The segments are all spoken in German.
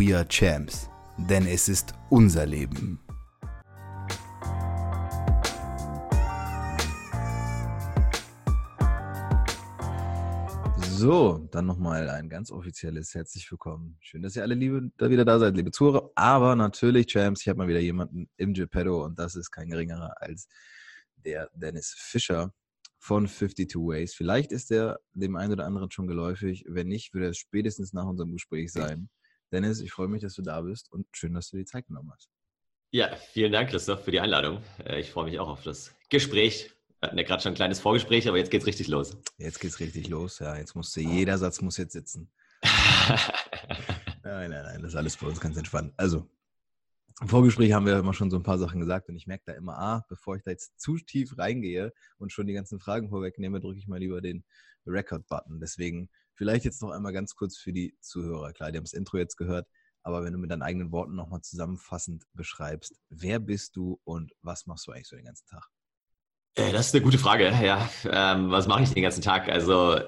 We are Champs, denn es ist unser Leben. So, dann nochmal ein ganz offizielles herzlich willkommen. Schön, dass ihr alle liebe, da wieder da seid, liebe Zuhörer. Aber natürlich, Champs, ich habe mal wieder jemanden im Geppetto und das ist kein geringerer als der Dennis Fischer von 52 Ways. Vielleicht ist er dem einen oder anderen schon geläufig. Wenn nicht, wird er spätestens nach unserem Gespräch sein. Dennis, ich freue mich, dass du da bist und schön, dass du die Zeit genommen hast. Ja, vielen Dank, Christoph, für die Einladung. Äh, ich freue mich auch auf das Gespräch. Wir hatten ja gerade schon ein kleines Vorgespräch, aber jetzt geht's richtig los. Jetzt geht's richtig los, ja. Jetzt musste jeder Satz muss jetzt sitzen. nein, nein, nein, das ist alles bei uns ganz entspannt. Also, im Vorgespräch haben wir immer schon so ein paar Sachen gesagt und ich merke da immer, ah, bevor ich da jetzt zu tief reingehe und schon die ganzen Fragen vorwegnehme, drücke ich mal lieber den Record-Button. Deswegen vielleicht jetzt noch einmal ganz kurz für die Zuhörer. Klar, die haben das Intro jetzt gehört, aber wenn du mit deinen eigenen Worten nochmal zusammenfassend beschreibst, wer bist du und was machst du eigentlich so den ganzen Tag? Äh, das ist eine gute Frage. Ja, ähm, was mache ich den ganzen Tag? Also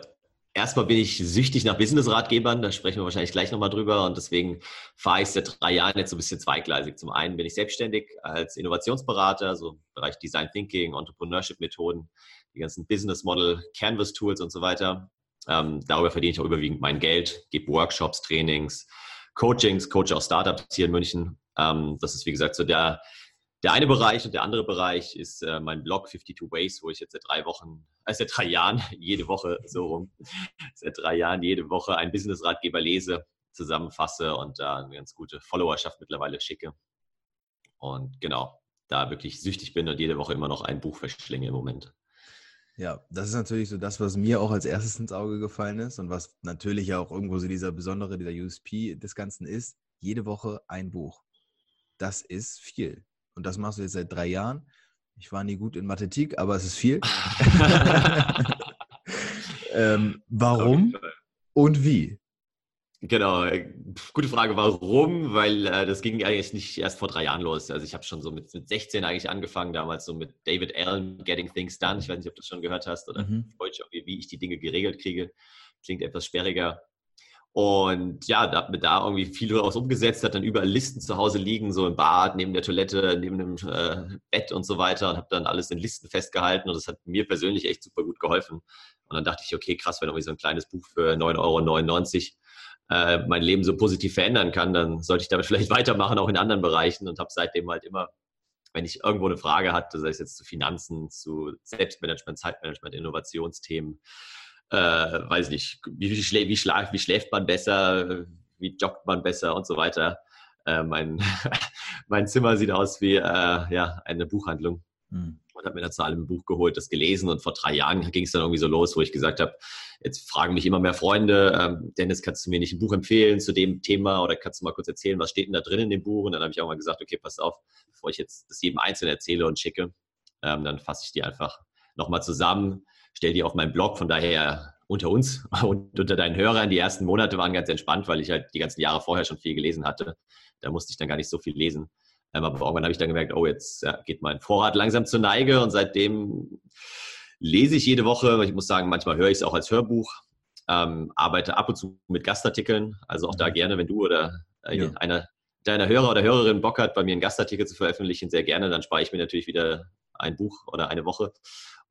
erstmal bin ich süchtig nach Business-Ratgebern. Da sprechen wir wahrscheinlich gleich nochmal drüber. Und deswegen fahre ich seit drei Jahren jetzt so ein bisschen zweigleisig. Zum einen bin ich selbstständig als Innovationsberater, so im Bereich Design Thinking, Entrepreneurship-Methoden, die ganzen Business Model, Canvas-Tools und so weiter. Ähm, darüber verdiene ich auch überwiegend mein Geld, gebe Workshops, Trainings, Coachings, coache auch Startups hier in München. Ähm, das ist, wie gesagt, so der der eine Bereich und der andere Bereich ist äh, mein Blog 52 Ways, wo ich jetzt seit drei Wochen, äh, seit drei Jahren, jede Woche so rum, seit drei Jahren jede Woche einen Business-Ratgeber lese, zusammenfasse und da eine ganz gute Followerschaft mittlerweile schicke. Und genau, da wirklich süchtig bin und jede Woche immer noch ein Buch verschlinge im Moment. Ja, das ist natürlich so das, was mir auch als erstes ins Auge gefallen ist und was natürlich auch irgendwo so dieser besondere, dieser USP des Ganzen ist. Jede Woche ein Buch. Das ist viel. Und das machst du jetzt seit drei Jahren. Ich war nie gut in Mathematik, aber es ist viel. ähm, warum und wie? Genau, äh, gute Frage. Warum? Weil äh, das ging eigentlich nicht erst vor drei Jahren los. Also ich habe schon so mit, mit 16 eigentlich angefangen, damals so mit David Allen, Getting Things Done. Ich weiß nicht, ob du das schon gehört hast oder mhm. Deutsch, wie ich die Dinge geregelt kriege. Klingt etwas sperriger. Und ja, da hat mir da irgendwie viel daraus umgesetzt, hat dann überall Listen zu Hause liegen, so im Bad, neben der Toilette, neben dem äh, Bett und so weiter und habe dann alles in Listen festgehalten und das hat mir persönlich echt super gut geholfen. Und dann dachte ich, okay, krass, wenn irgendwie so ein kleines Buch für 9,99 Euro äh, mein Leben so positiv verändern kann, dann sollte ich damit vielleicht weitermachen, auch in anderen Bereichen und habe seitdem halt immer, wenn ich irgendwo eine Frage hatte, sei es jetzt zu Finanzen, zu Selbstmanagement, Zeitmanagement, Innovationsthemen, äh, weiß nicht, wie, wie, schlä wie, schla wie schläft man besser, wie joggt man besser und so weiter. Äh, mein, mein Zimmer sieht aus wie äh, ja, eine Buchhandlung. Mhm. Und habe mir dazu allem ein Buch geholt, das gelesen. Und vor drei Jahren ging es dann irgendwie so los, wo ich gesagt habe, jetzt fragen mich immer mehr Freunde, ähm, Dennis, kannst du mir nicht ein Buch empfehlen zu dem Thema oder kannst du mal kurz erzählen, was steht denn da drin in dem Buch? Und dann habe ich auch mal gesagt, okay, pass auf, bevor ich jetzt das jedem einzeln erzähle und schicke, ähm, dann fasse ich die einfach nochmal zusammen, stell die auf meinen Blog. Von daher unter uns und unter deinen Hörern. Die ersten Monate waren ganz entspannt, weil ich halt die ganzen Jahre vorher schon viel gelesen hatte. Da musste ich dann gar nicht so viel lesen. Ähm, aber irgendwann habe ich dann gemerkt, oh, jetzt geht mein Vorrat langsam zur Neige und seitdem lese ich jede Woche. Ich muss sagen, manchmal höre ich es auch als Hörbuch, ähm, arbeite ab und zu mit Gastartikeln. Also auch da mhm. gerne, wenn du oder äh, ja. einer deiner Hörer oder Hörerin Bock hat, bei mir einen Gastartikel zu veröffentlichen, sehr gerne. Dann spare ich mir natürlich wieder ein Buch oder eine Woche.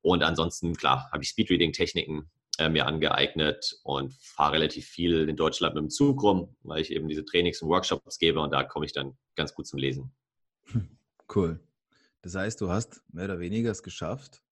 Und ansonsten, klar, habe ich Speedreading-Techniken, äh, mir angeeignet und fahre relativ viel in Deutschland mit dem Zug rum, weil ich eben diese Trainings und Workshops gebe und da komme ich dann ganz gut zum Lesen. Cool. Das heißt, du hast mehr oder weniger es geschafft,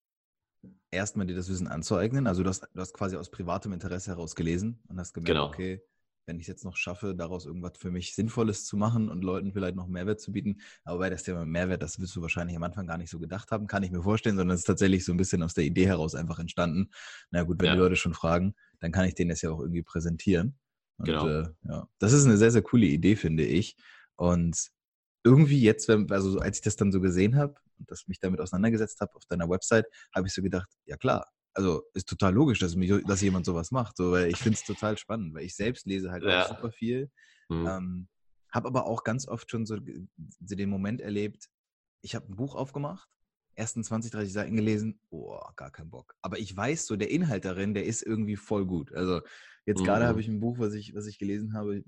erstmal dir das Wissen anzueignen. Also du hast, du hast quasi aus privatem Interesse heraus gelesen und hast gemerkt, genau. okay, wenn ich es jetzt noch schaffe, daraus irgendwas für mich Sinnvolles zu machen und Leuten vielleicht noch Mehrwert zu bieten. Aber bei das Thema Mehrwert, das wirst du wahrscheinlich am Anfang gar nicht so gedacht haben, kann ich mir vorstellen, sondern es ist tatsächlich so ein bisschen aus der Idee heraus einfach entstanden. Na gut, wenn ja. die Leute schon fragen, dann kann ich denen das ja auch irgendwie präsentieren. Und, genau. Äh, ja, das ist eine sehr, sehr coole Idee, finde ich. Und irgendwie jetzt, also als ich das dann so gesehen habe und das mich damit auseinandergesetzt habe auf deiner Website, habe ich so gedacht, ja klar, also ist total logisch, dass, mich, dass jemand sowas macht, so, weil ich finde es total spannend, weil ich selbst lese halt ja. auch super viel, mhm. ähm, habe aber auch ganz oft schon so, so den Moment erlebt, ich habe ein Buch aufgemacht, ersten 20, 30 Seiten gelesen, oh, gar kein Bock. Aber ich weiß so, der Inhalt darin, der ist irgendwie voll gut. Also jetzt mhm. gerade habe ich ein Buch, was ich, was ich gelesen habe,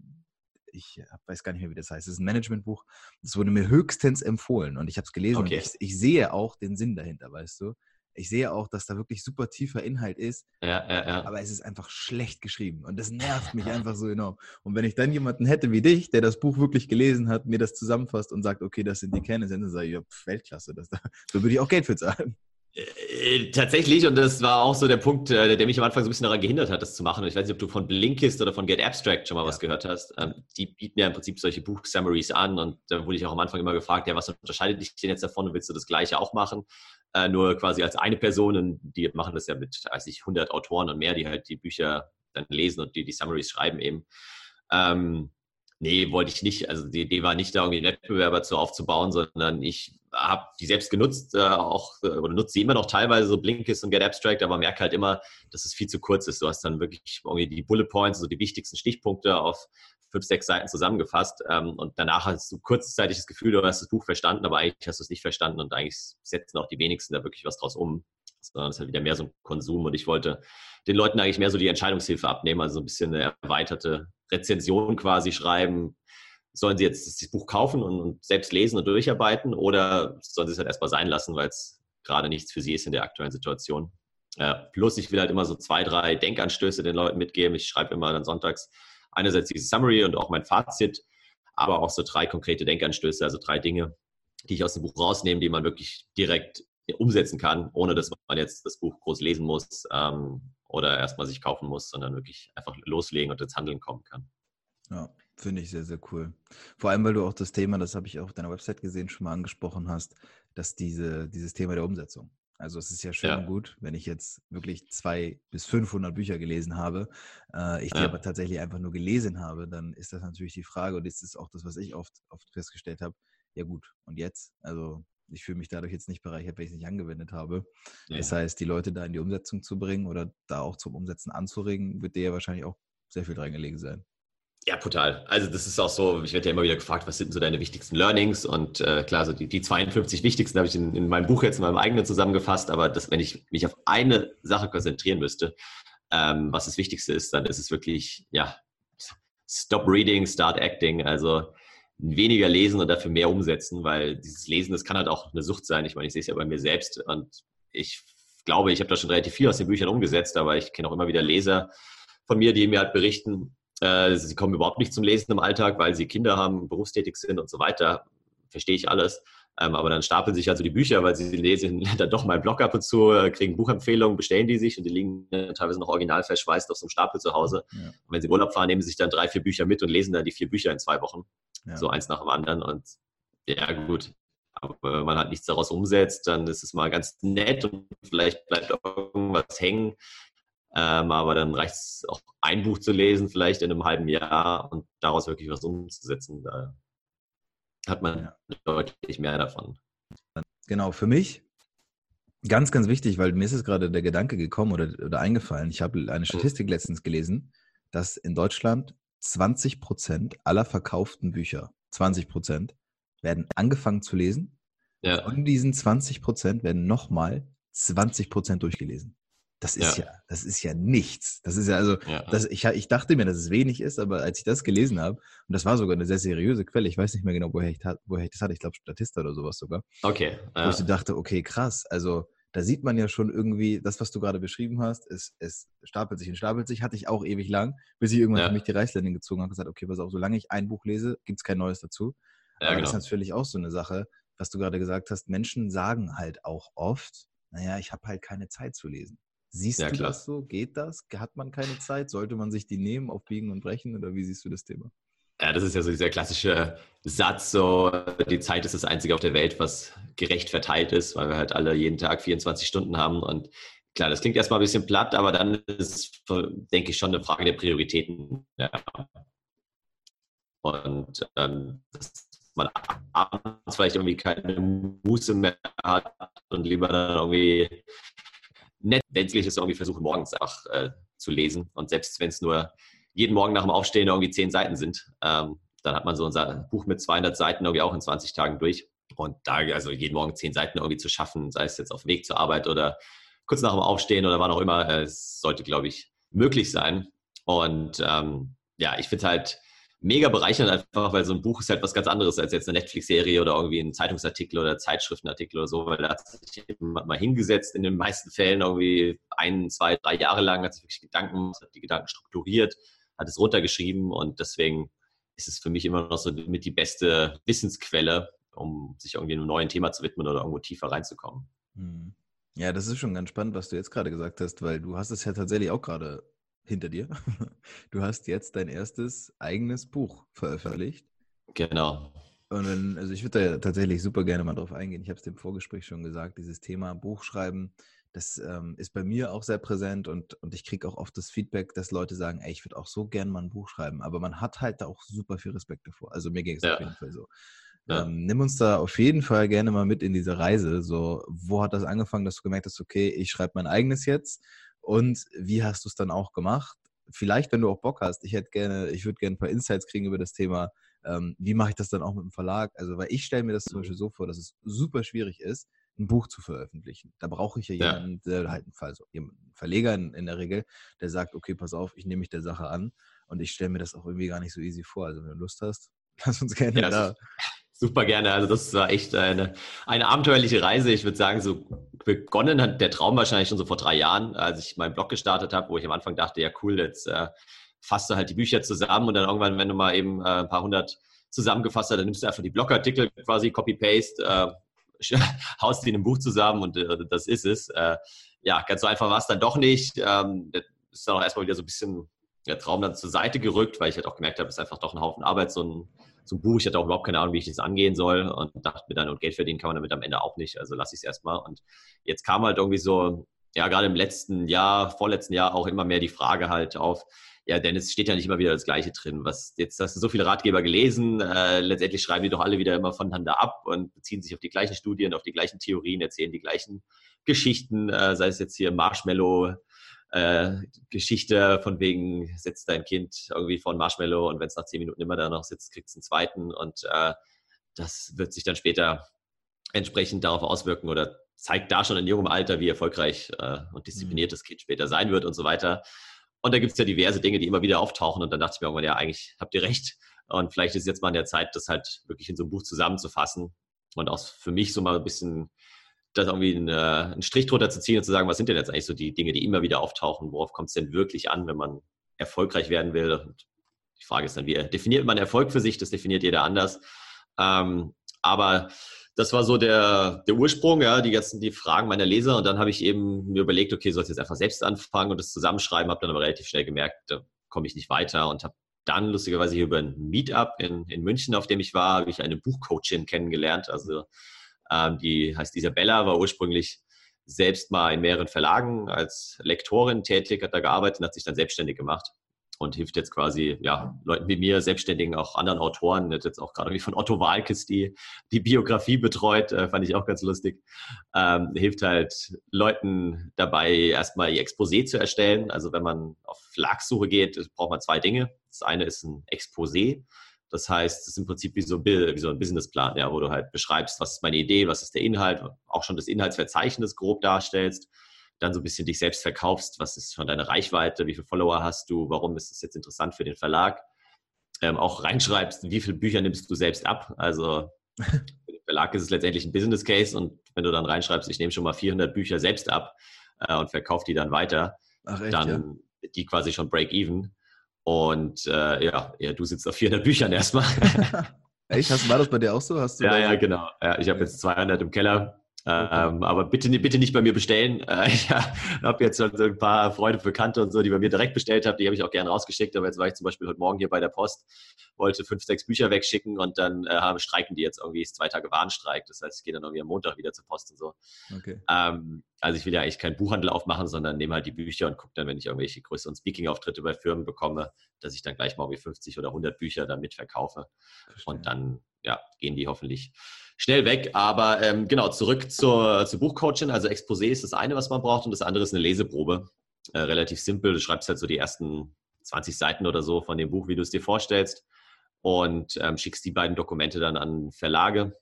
ich weiß gar nicht mehr, wie das heißt. Es ist ein Managementbuch. Das wurde mir höchstens empfohlen und ich habe es gelesen okay. und ich, ich, sehe auch den Sinn dahinter, weißt du ich sehe auch, dass da wirklich super tiefer Inhalt ist. Ja, ja, ja. Aber es ist einfach schlecht geschrieben. Und das nervt mich einfach so enorm. Und wenn ich dann jemanden hätte wie dich, der das Buch wirklich gelesen hat, mir das zusammenfasst und sagt, okay, das sind die Kerne, dann sage ich, ja, Weltklasse. Das, da, so würde ich auch Geld für zahlen. Äh, tatsächlich, und das war auch so der Punkt, äh, der mich am Anfang so ein bisschen daran gehindert hat, das zu machen. Und ich weiß nicht, ob du von Blinkist oder von Get Abstract schon mal ja. was gehört hast. Ähm, die bieten ja im Prinzip solche Buch-Summaries an. Und da wurde ich auch am Anfang immer gefragt, ja, was unterscheidet dich denn jetzt davon? Willst du das Gleiche auch machen? Äh, nur quasi als eine Person. Und die machen das ja mit, weiß ich, 100 Autoren und mehr, die halt die Bücher dann lesen und die die Summaries schreiben eben. Ähm, Nee, wollte ich nicht. Also die Idee war nicht, da irgendwie einen Wettbewerber zu aufzubauen, sondern ich habe die selbst genutzt, äh, auch äh, oder nutze sie immer noch teilweise so Blinkist und Get Abstract, aber merke halt immer, dass es viel zu kurz ist. Du hast dann wirklich irgendwie die Bullet Points, also die wichtigsten Stichpunkte auf fünf, sechs Seiten zusammengefasst ähm, und danach hast du kurzzeitig das Gefühl, du hast das Buch verstanden, aber eigentlich hast du es nicht verstanden und eigentlich setzen auch die wenigsten da wirklich was draus um, sondern es ist halt wieder mehr so ein Konsum und ich wollte den Leuten eigentlich mehr so die Entscheidungshilfe abnehmen, also so ein bisschen eine erweiterte Rezension quasi schreiben. Sollen sie jetzt das Buch kaufen und, selbst lesen und durcharbeiten oder sollen sie es halt erstmal sein lassen, weil es gerade nichts für sie ist in der aktuellen Situation? Äh, plus, ich will halt immer so zwei, drei Denkanstöße den Leuten mitgeben. Ich schreibe immer dann sonntags einerseits diese Summary und auch mein Fazit, aber auch so drei konkrete Denkanstöße, also drei Dinge, die ich aus dem Buch rausnehme, die man wirklich direkt umsetzen kann, ohne dass man jetzt das Buch groß lesen muss ähm, oder erstmal sich kaufen muss, sondern wirklich einfach loslegen und ins Handeln kommen kann. Ja, finde ich sehr, sehr cool. Vor allem, weil du auch das Thema, das habe ich auch auf deiner Website gesehen, schon mal angesprochen hast, dass diese, dieses Thema der Umsetzung. Also es ist ja schön ja. und gut, wenn ich jetzt wirklich zwei bis 500 Bücher gelesen habe, äh, ich die ja. aber tatsächlich einfach nur gelesen habe, dann ist das natürlich die Frage und das ist auch das, was ich oft, oft festgestellt habe. Ja gut, und jetzt? Also ich fühle mich dadurch jetzt nicht bereichert, wenn ich es nicht angewendet habe. Ja. Das heißt, die Leute da in die Umsetzung zu bringen oder da auch zum Umsetzen anzuregen, wird dir ja wahrscheinlich auch sehr viel dran gelegen sein. Ja, total. Also das ist auch so, ich werde ja immer wieder gefragt, was sind so deine wichtigsten Learnings? Und äh, klar, so die, die 52 wichtigsten habe ich in, in, meinem Buch jetzt in meinem eigenen zusammengefasst, aber das, wenn ich mich auf eine Sache konzentrieren müsste, ähm, was das Wichtigste ist, dann ist es wirklich, ja, stop reading, start acting. Also weniger lesen und dafür mehr umsetzen, weil dieses Lesen, das kann halt auch eine Sucht sein. Ich meine, ich sehe es ja bei mir selbst und ich glaube, ich habe da schon relativ viel aus den Büchern umgesetzt, aber ich kenne auch immer wieder Leser von mir, die mir halt berichten, sie kommen überhaupt nicht zum Lesen im Alltag, weil sie Kinder haben, berufstätig sind und so weiter. Verstehe ich alles. Ähm, aber dann stapeln sich also die Bücher, weil sie lesen dann doch mal einen Blog ab und zu, äh, kriegen Buchempfehlungen, bestellen die sich und die liegen teilweise noch original verschweißt auf so einem Stapel zu Hause. Ja. Und wenn sie Urlaub fahren, nehmen sie sich dann drei, vier Bücher mit und lesen dann die vier Bücher in zwei Wochen. Ja. So eins nach dem anderen. Und ja, gut. Aber wenn man halt nichts daraus umsetzt, dann ist es mal ganz nett und vielleicht bleibt irgendwas hängen. Ähm, aber dann reicht es auch ein Buch zu lesen, vielleicht in einem halben Jahr und daraus wirklich was umzusetzen. Da hat man ja. deutlich mehr davon. Genau, für mich ganz, ganz wichtig, weil mir ist es gerade der Gedanke gekommen oder, oder eingefallen. Ich habe eine mhm. Statistik letztens gelesen, dass in Deutschland 20 Prozent aller verkauften Bücher, 20 Prozent, werden angefangen zu lesen. Ja. Von diesen 20 Prozent werden nochmal 20 Prozent durchgelesen. Das ist ja. ja. das ist ja nichts. Das ist ja also, ja. Das, ich, ich dachte mir, dass es wenig ist, aber als ich das gelesen habe, und das war sogar eine sehr seriöse Quelle, ich weiß nicht mehr genau, woher ich, woher ich das hatte, ich glaube Statista oder sowas sogar. Okay. Wo ich dachte, okay, krass, also da sieht man ja schon irgendwie, das, was du gerade beschrieben hast, es, es stapelt sich und stapelt sich, hatte ich auch ewig lang, bis ich irgendwann ja. für mich die Reißleine gezogen habe und gesagt, okay, pass auf, solange ich ein Buch lese, gibt es kein neues dazu. Ja, Aber genau. das ist natürlich auch so eine Sache, was du gerade gesagt hast, Menschen sagen halt auch oft, naja, ich habe halt keine Zeit zu lesen. Siehst ja, du klar. das so? Geht das? Hat man keine Zeit? Sollte man sich die nehmen auf Biegen und Brechen? Oder wie siehst du das Thema? Ja, das ist ja so dieser klassische Satz, so die Zeit ist das Einzige auf der Welt, was gerecht verteilt ist, weil wir halt alle jeden Tag 24 Stunden haben. Und klar, das klingt erstmal ein bisschen platt, aber dann ist es, denke ich, schon eine Frage der Prioritäten. Ja. Und ähm, dass man abends vielleicht irgendwie keine Muße mehr hat und lieber dann irgendwie nett, wenn es irgendwie versuchen, morgens einfach äh, zu lesen. Und selbst wenn es nur jeden Morgen nach dem Aufstehen irgendwie zehn Seiten sind. Ähm, dann hat man so unser Buch mit 200 Seiten irgendwie auch in 20 Tagen durch. Und da, also jeden Morgen zehn Seiten irgendwie zu schaffen, sei es jetzt auf dem Weg zur Arbeit oder kurz nach dem Aufstehen oder wann auch immer, es sollte, glaube ich, möglich sein. Und ähm, ja, ich finde halt mega bereichernd einfach, weil so ein Buch ist halt was ganz anderes als jetzt eine Netflix-Serie oder irgendwie ein Zeitungsartikel oder Zeitschriftenartikel oder so, weil da hat sich mal hingesetzt, in den meisten Fällen irgendwie ein, zwei, drei Jahre lang, hat sich wirklich Gedanken, hat die Gedanken strukturiert, hat es runtergeschrieben und deswegen ist es für mich immer noch so mit die beste Wissensquelle, um sich irgendwie einem neuen Thema zu widmen oder irgendwo tiefer reinzukommen. Hm. Ja, das ist schon ganz spannend, was du jetzt gerade gesagt hast, weil du hast es ja tatsächlich auch gerade hinter dir. Du hast jetzt dein erstes eigenes Buch veröffentlicht. Genau. Und wenn, also ich würde da tatsächlich super gerne mal drauf eingehen. Ich habe es im Vorgespräch schon gesagt, dieses Thema Buchschreiben das ähm, ist bei mir auch sehr präsent und, und ich kriege auch oft das Feedback, dass Leute sagen, ey, ich würde auch so gern mal ein Buch schreiben, aber man hat halt da auch super viel Respekt davor. Also mir ging es ja. auf jeden Fall so. Ja. Ähm, nimm uns da auf jeden Fall gerne mal mit in diese Reise. So, wo hat das angefangen, dass du gemerkt hast, okay, ich schreibe mein eigenes jetzt und wie hast du es dann auch gemacht? Vielleicht, wenn du auch Bock hast, ich hätte gerne, ich würde gerne ein paar Insights kriegen über das Thema, ähm, wie mache ich das dann auch mit dem Verlag? Also, weil ich stelle mir das zum mhm. Beispiel so vor, dass es super schwierig ist, ein Buch zu veröffentlichen. Da brauche ich ja, ja. jemanden, der halt also einen Verleger in, in, der Regel, der sagt, okay, pass auf, ich nehme mich der Sache an und ich stelle mir das auch irgendwie gar nicht so easy vor. Also wenn du Lust hast, lass uns gerne ja, da. Super gerne. Also das war echt eine, eine abenteuerliche Reise. Ich würde sagen, so begonnen hat der Traum wahrscheinlich schon so vor drei Jahren, als ich meinen Blog gestartet habe, wo ich am Anfang dachte, ja cool, jetzt äh, fasst du halt die Bücher zusammen und dann irgendwann, wenn du mal eben äh, ein paar hundert zusammengefasst hast, dann nimmst du einfach die Blogartikel quasi, Copy-Paste, äh, haust die in einem Buch zusammen und äh, das ist es. Äh, ja, ganz so einfach war es dann doch nicht. Ähm, das ist dann auch erstmal wieder so ein bisschen der Traum dann zur Seite gerückt, weil ich halt auch gemerkt habe, es ist einfach doch ein Haufen Arbeit, so ein, so ein Buch. Ich hatte auch überhaupt keine Ahnung, wie ich das angehen soll und dachte mir dann, und Geld verdienen kann man damit am Ende auch nicht, also lasse ich es erstmal. Und jetzt kam halt irgendwie so, ja, gerade im letzten Jahr, vorletzten Jahr auch immer mehr die Frage halt auf, ja, Dennis, steht ja nicht immer wieder das Gleiche drin. Was jetzt hast du so viele Ratgeber gelesen, äh, letztendlich schreiben die doch alle wieder immer voneinander ab und beziehen sich auf die gleichen Studien, auf die gleichen Theorien, erzählen die gleichen Geschichten, äh, sei es jetzt hier Marshmallow. Äh, Geschichte von wegen, setzt dein Kind irgendwie vor ein Marshmallow und wenn es nach zehn Minuten immer da noch sitzt, kriegt es einen zweiten und äh, das wird sich dann später entsprechend darauf auswirken oder zeigt da schon in jungem Alter, wie erfolgreich äh, und diszipliniert mhm. das Kind später sein wird und so weiter. Und da gibt es ja diverse Dinge, die immer wieder auftauchen. Und dann dachte ich mir irgendwann, ja, eigentlich habt ihr recht. Und vielleicht ist jetzt mal an der Zeit, das halt wirklich in so ein Buch zusammenzufassen und auch für mich so mal ein bisschen das irgendwie einen, einen Strich drunter zu ziehen und zu sagen, was sind denn jetzt eigentlich so die Dinge, die immer wieder auftauchen? Worauf kommt es denn wirklich an, wenn man erfolgreich werden will? Und die Frage ist dann, wie definiert man Erfolg für sich? Das definiert jeder anders. Ähm, aber das war so der, der Ursprung, ja, die ganzen die Fragen meiner Leser. Und dann habe ich eben mir überlegt, okay, soll ich jetzt einfach selbst anfangen und das zusammenschreiben, habe dann aber relativ schnell gemerkt, da komme ich nicht weiter und habe dann lustigerweise hier über ein Meetup in, in München, auf dem ich war, habe ich eine Buchcoachin kennengelernt. Also die heißt Isabella, war ursprünglich selbst mal in mehreren Verlagen als Lektorin tätig, hat da gearbeitet und hat sich dann selbstständig gemacht und hilft jetzt quasi ja, Leuten wie mir, Selbstständigen, auch anderen Autoren. Hat jetzt auch gerade wie von Otto Walkes die, die Biografie betreut, äh, fand ich auch ganz lustig. Ähm, hilft halt Leuten dabei, erstmal ihr Exposé zu erstellen. Also wenn man auf Verlagssuche geht, braucht man zwei Dinge. Das eine ist ein Exposé. Das heißt, es ist im Prinzip wie so, ein, wie so ein Businessplan, ja, wo du halt beschreibst, was ist meine Idee, was ist der Inhalt, auch schon das Inhaltsverzeichnis grob darstellst dann so ein bisschen dich selbst verkaufst, was ist von deiner Reichweite, wie viele Follower hast du, warum ist das jetzt interessant für den Verlag, ähm, auch reinschreibst, wie viele Bücher nimmst du selbst ab, also für den Verlag ist es letztendlich ein Business Case und wenn du dann reinschreibst, ich nehme schon mal 400 Bücher selbst ab äh, und verkaufe die dann weiter, Ach, echt, dann ja? die quasi schon Break-Even. Und äh, ja, ja, du sitzt auf 400 Büchern erstmal. echt? Hast, war das bei dir auch so? Hast du ja, ja, genau. Ja, ich habe jetzt 200 im Keller ähm, aber bitte, bitte nicht bei mir bestellen. Äh, ich habe jetzt schon so ein paar Freunde, Bekannte und so, die bei mir direkt bestellt haben. Die habe ich auch gerne rausgeschickt. Aber jetzt war ich zum Beispiel heute Morgen hier bei der Post, wollte fünf, sechs Bücher wegschicken und dann äh, streiken die jetzt irgendwie, ist zwei Tage Warnstreik. Das heißt, ich gehe dann irgendwie am Montag wieder zur Post und so. Okay. Ähm, also ich will ja eigentlich keinen Buchhandel aufmachen, sondern nehme halt die Bücher und gucke dann, wenn ich irgendwelche größeren Speaking-Auftritte bei Firmen bekomme, dass ich dann gleich mal irgendwie 50 oder 100 Bücher dann mitverkaufe. Verstehe. Und dann ja, gehen die hoffentlich schnell weg. Aber ähm, genau, zurück zur, zur Buchcoaching. Also Exposé ist das eine, was man braucht, und das andere ist eine Leseprobe. Äh, relativ simpel. Du schreibst halt so die ersten 20 Seiten oder so von dem Buch, wie du es dir vorstellst, und ähm, schickst die beiden Dokumente dann an Verlage.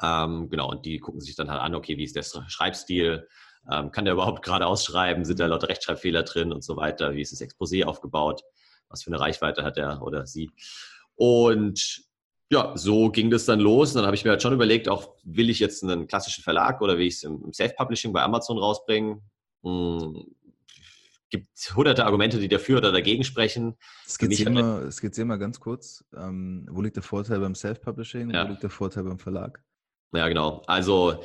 Ähm, genau, und die gucken sich dann halt an, okay, wie ist der Schreibstil? Ähm, kann der überhaupt gerade ausschreiben? Sind da lauter Rechtschreibfehler drin und so weiter? Wie ist das Exposé aufgebaut? Was für eine Reichweite hat er oder sie? Und ja, so ging das dann los. Und dann habe ich mir halt schon überlegt, auch will ich jetzt einen klassischen Verlag oder will ich es im Self-Publishing bei Amazon rausbringen? Hm, gibt hunderte Argumente, die dafür oder dagegen sprechen. Skizziere mal, skizzier mal ganz kurz, ähm, wo liegt der Vorteil beim Self-Publishing, ja. wo liegt der Vorteil beim Verlag? Ja, genau. Also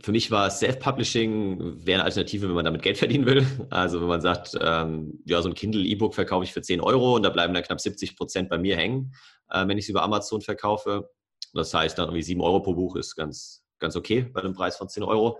für mich war Self-Publishing wäre eine Alternative, wenn man damit Geld verdienen will. Also wenn man sagt, ähm, ja, so ein Kindle-E-Book verkaufe ich für 10 Euro und da bleiben dann knapp 70 Prozent bei mir hängen äh, wenn ich es über Amazon verkaufe. Das heißt, dann irgendwie 7 Euro pro Buch ist ganz, ganz okay bei einem Preis von 10 Euro.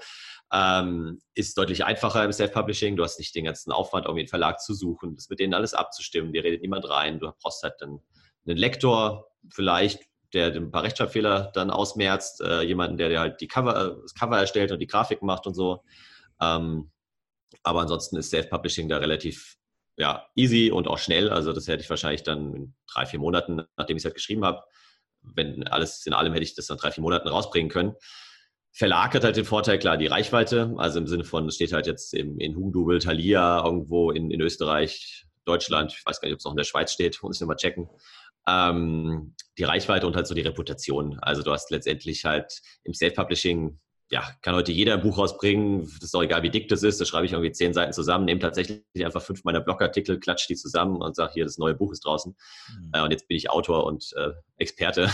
Ähm, ist deutlich einfacher im Self-Publishing. Du hast nicht den ganzen Aufwand, irgendwie einen Verlag zu suchen, das mit denen alles abzustimmen. Dir redet niemand rein. Du brauchst halt dann einen Lektor vielleicht, der ein paar Rechtschreibfehler dann ausmerzt. Äh, jemanden, der dir halt die Cover, das Cover erstellt und die Grafik macht und so. Ähm, aber ansonsten ist Self-Publishing da relativ ja, easy und auch schnell. Also das hätte ich wahrscheinlich dann in drei, vier Monaten, nachdem ich es halt geschrieben habe, wenn alles in allem hätte ich das dann drei, vier Monaten rausbringen können. Verlag hat halt den Vorteil, klar, die Reichweite, also im Sinne von, es steht halt jetzt in, in Hugendubel, Thalia, irgendwo in, in Österreich, Deutschland, ich weiß gar nicht, ob es noch in der Schweiz steht, muss ich nochmal checken. Ähm, die Reichweite und halt so die Reputation. Also du hast letztendlich halt im Self-Publishing ja, kann heute jeder ein Buch rausbringen. Das ist auch egal, wie dick das ist. Da schreibe ich irgendwie zehn Seiten zusammen, nehme tatsächlich einfach fünf meiner Blogartikel, klatsche die zusammen und sage, hier, das neue Buch ist draußen. Mhm. Äh, und jetzt bin ich Autor und äh, Experte.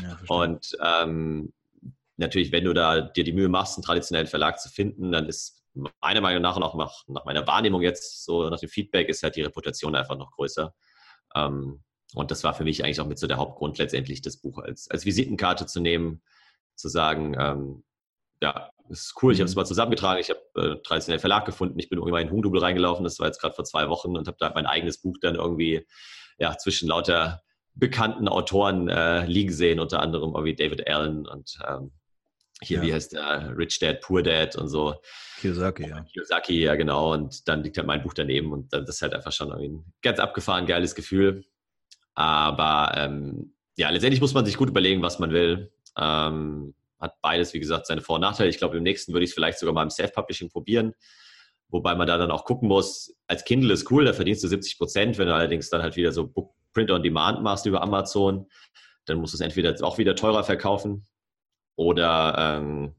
Ja, und ähm, natürlich, wenn du da dir die Mühe machst, einen traditionellen Verlag zu finden, dann ist meiner Meinung nach und auch nach, nach meiner Wahrnehmung jetzt, so nach dem Feedback, ist halt die Reputation einfach noch größer. Ähm, und das war für mich eigentlich auch mit so der Hauptgrund, letztendlich das Buch als, als Visitenkarte zu nehmen, zu sagen, ähm, ja, ist cool. Ich habe es mhm. mal zusammengetragen. Ich habe äh, traditionell Verlag gefunden. Ich bin irgendwie in Hundubel reingelaufen. Das war jetzt gerade vor zwei Wochen und habe da mein eigenes Buch dann irgendwie ja, zwischen lauter bekannten Autoren äh, liegen sehen, unter anderem irgendwie David Allen und ähm, hier, ja. wie heißt der, Rich Dad, Poor Dad und so. Kiyosaki, ja. Kiyosaki, ja, genau. Und dann liegt halt mein Buch daneben und das ist halt einfach schon ein ganz abgefahren, geiles Gefühl. Aber ähm, ja, letztendlich muss man sich gut überlegen, was man will. Ähm, hat beides, wie gesagt, seine Vor- und Nachteile. Ich glaube, im nächsten würde ich es vielleicht sogar mal im Self-Publishing probieren. Wobei man da dann auch gucken muss, als Kindle ist cool, da verdienst du 70 Prozent. Wenn du allerdings dann halt wieder so Book Print on Demand machst über Amazon, dann musst du es entweder auch wieder teurer verkaufen oder ähm,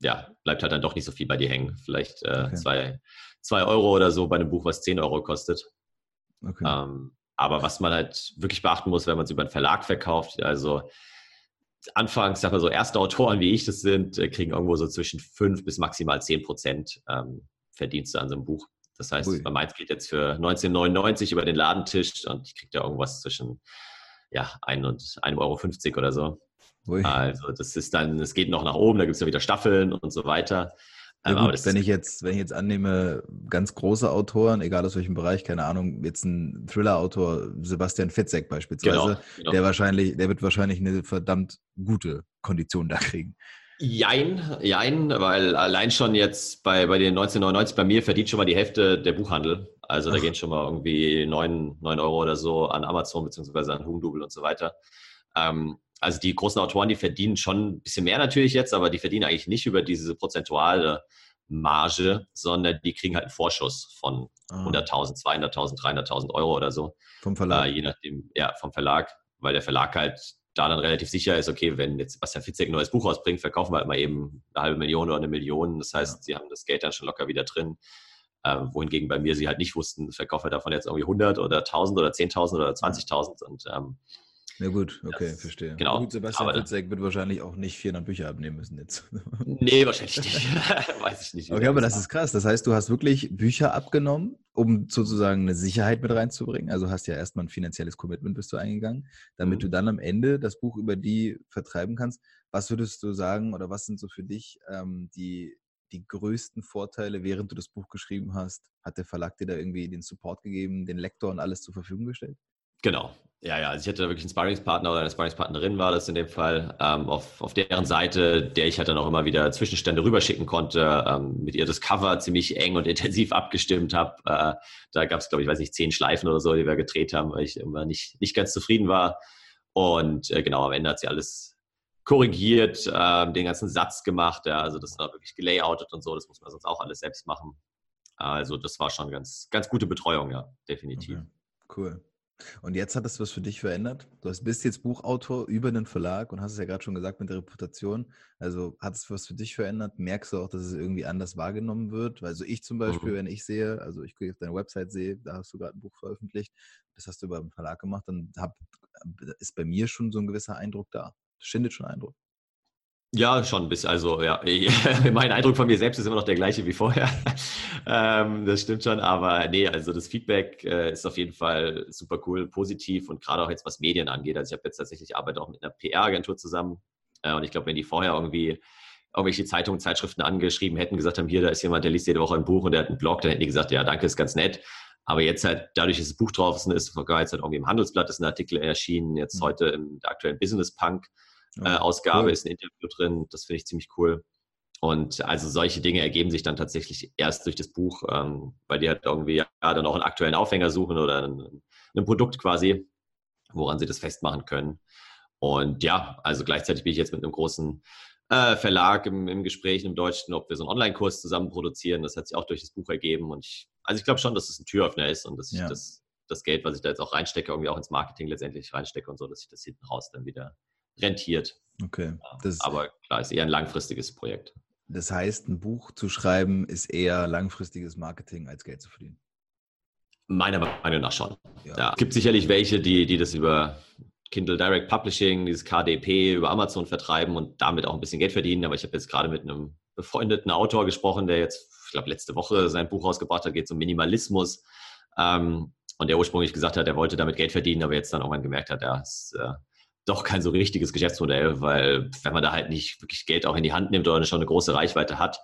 ja, bleibt halt dann doch nicht so viel bei dir hängen. Vielleicht äh, okay. zwei, zwei Euro oder so bei einem Buch, was 10 Euro kostet. Okay. Ähm, aber was man halt wirklich beachten muss, wenn man es über einen Verlag verkauft, also anfangs, sag mal so, erste Autoren, wie ich das sind, äh, kriegen irgendwo so zwischen fünf bis maximal zehn Prozent ähm, Verdienste an so einem Buch. Das heißt, Ui. meins geht jetzt für 1999 über den Ladentisch und ich kriege da irgendwas zwischen ja, 1 und 1,50 Euro oder so. Ui. Also das ist dann, es geht noch nach oben, da gibt es ja wieder Staffeln und so weiter. Ja, gut, wenn ich jetzt, wenn ich jetzt annehme, ganz große Autoren, egal aus welchem Bereich, keine Ahnung, jetzt ein Thriller-Autor, Sebastian Fitzek beispielsweise, genau, genau. der wahrscheinlich, der wird wahrscheinlich eine verdammt gute Kondition da kriegen. Jein, jein, weil allein schon jetzt bei, bei den 1999 bei mir verdient schon mal die Hälfte der Buchhandel. Also da Ach. gehen schon mal irgendwie 9, 9 Euro oder so an Amazon beziehungsweise an Hugendubel und so weiter. Ähm, also die großen Autoren, die verdienen schon ein bisschen mehr natürlich jetzt, aber die verdienen eigentlich nicht über diese prozentuale Marge, sondern die kriegen halt einen Vorschuss von ah. 100.000, 200.000, 300.000 Euro oder so. Vom Verlag? Äh, je nachdem, ja, vom Verlag, weil der Verlag halt da dann relativ sicher ist, okay, wenn jetzt Bastian Fitzek ein neues Buch rausbringt, verkaufen wir halt mal eben eine halbe Million oder eine Million. Das heißt, ja. sie haben das Geld dann schon locker wieder drin. Äh, wohingegen bei mir sie halt nicht wussten, verkaufen wir davon jetzt irgendwie 100 oder 1000 oder 10.000 oder 20.000 und ähm, ja gut, okay, das, verstehe. Genau. Gut, Sebastian Fitzek wird wahrscheinlich auch nicht 400 Bücher abnehmen müssen jetzt. Nee, wahrscheinlich nicht. Weiß ich nicht. Okay, aber das ist krass. Das heißt, du hast wirklich Bücher abgenommen, um sozusagen eine Sicherheit mit reinzubringen. Also hast ja erstmal ein finanzielles Commitment bist du eingegangen, damit mhm. du dann am Ende das Buch über die vertreiben kannst. Was würdest du sagen oder was sind so für dich ähm, die, die größten Vorteile, während du das Buch geschrieben hast? Hat der Verlag dir da irgendwie den Support gegeben, den Lektor und alles zur Verfügung gestellt? Genau. Ja, ja, also ich hatte da wirklich einen Sparringspartner oder eine Sparringspartnerin war das in dem Fall, ähm, auf, auf deren Seite, der ich halt dann auch immer wieder Zwischenstände rüberschicken konnte, ähm, mit ihr das Cover ziemlich eng und intensiv abgestimmt habe. Äh, da gab es, glaube ich, weiß nicht, zehn Schleifen oder so, die wir gedreht haben, weil ich immer nicht, nicht ganz zufrieden war. Und äh, genau, am Ende hat sie alles korrigiert, äh, den ganzen Satz gemacht, ja, also das war wirklich gelayoutet und so, das muss man sonst auch alles selbst machen. Also das war schon ganz, ganz gute Betreuung, ja, definitiv. Okay. Cool. Und jetzt hat es was für dich verändert. Du bist jetzt Buchautor über den Verlag und hast es ja gerade schon gesagt mit der Reputation. Also hat es was für dich verändert? Merkst du auch, dass es irgendwie anders wahrgenommen wird? Also ich zum Beispiel, mhm. wenn ich sehe, also ich auf deine Website sehe, da hast du gerade ein Buch veröffentlicht, das hast du über den Verlag gemacht, dann hab, ist bei mir schon so ein gewisser Eindruck da. Das schindet schon Eindruck. Ja, schon ein bisschen. Also ja, mein Eindruck von mir selbst ist immer noch der gleiche wie vorher. ähm, das stimmt schon, aber nee, also das Feedback äh, ist auf jeden Fall super cool, positiv und gerade auch jetzt was Medien angeht. Also ich habe jetzt tatsächlich arbeite auch mit einer PR-Agentur zusammen äh, und ich glaube, wenn die vorher irgendwie irgendwelche Zeitungen, Zeitschriften angeschrieben hätten, gesagt haben, hier, da ist jemand, der liest jede Woche ein Buch und der hat einen Blog, dann hätten die gesagt, ja, danke, ist ganz nett. Aber jetzt halt, dadurch, dass das Buch draußen ist, sogar jetzt halt irgendwie im Handelsblatt ist ein Artikel erschienen, jetzt mhm. heute im aktuellen Business Punk, äh, Ausgabe cool. ist ein Interview drin. Das finde ich ziemlich cool. Und also solche Dinge ergeben sich dann tatsächlich erst durch das Buch, ähm, weil die halt irgendwie ja, dann auch einen aktuellen Aufhänger suchen oder ein, ein Produkt quasi, woran sie das festmachen können. Und ja, also gleichzeitig bin ich jetzt mit einem großen äh, Verlag im, im Gespräch im Deutschen, ob wir so einen Online-Kurs zusammen produzieren. Das hat sich auch durch das Buch ergeben. Und ich, also ich glaube schon, dass es ein Türöffner ist und dass ja. ich das, das Geld, was ich da jetzt auch reinstecke, irgendwie auch ins Marketing letztendlich reinstecke und so, dass ich das hinten raus dann wieder rentiert. Okay. Das Aber klar, ist eher ein langfristiges Projekt. Das heißt, ein Buch zu schreiben ist eher langfristiges Marketing als Geld zu verdienen. Meiner Meinung nach schon. Ja. ja. Es gibt sicherlich welche, die, die das über Kindle Direct Publishing, dieses KDP über Amazon vertreiben und damit auch ein bisschen Geld verdienen. Aber ich habe jetzt gerade mit einem befreundeten Autor gesprochen, der jetzt, ich glaube, letzte Woche sein Buch rausgebracht hat, geht um Minimalismus. Ähm, und der ursprünglich gesagt hat, er wollte damit Geld verdienen, aber jetzt dann irgendwann gemerkt hat, ja, es äh, doch kein so richtiges Geschäftsmodell, weil wenn man da halt nicht wirklich Geld auch in die Hand nimmt oder schon eine große Reichweite hat,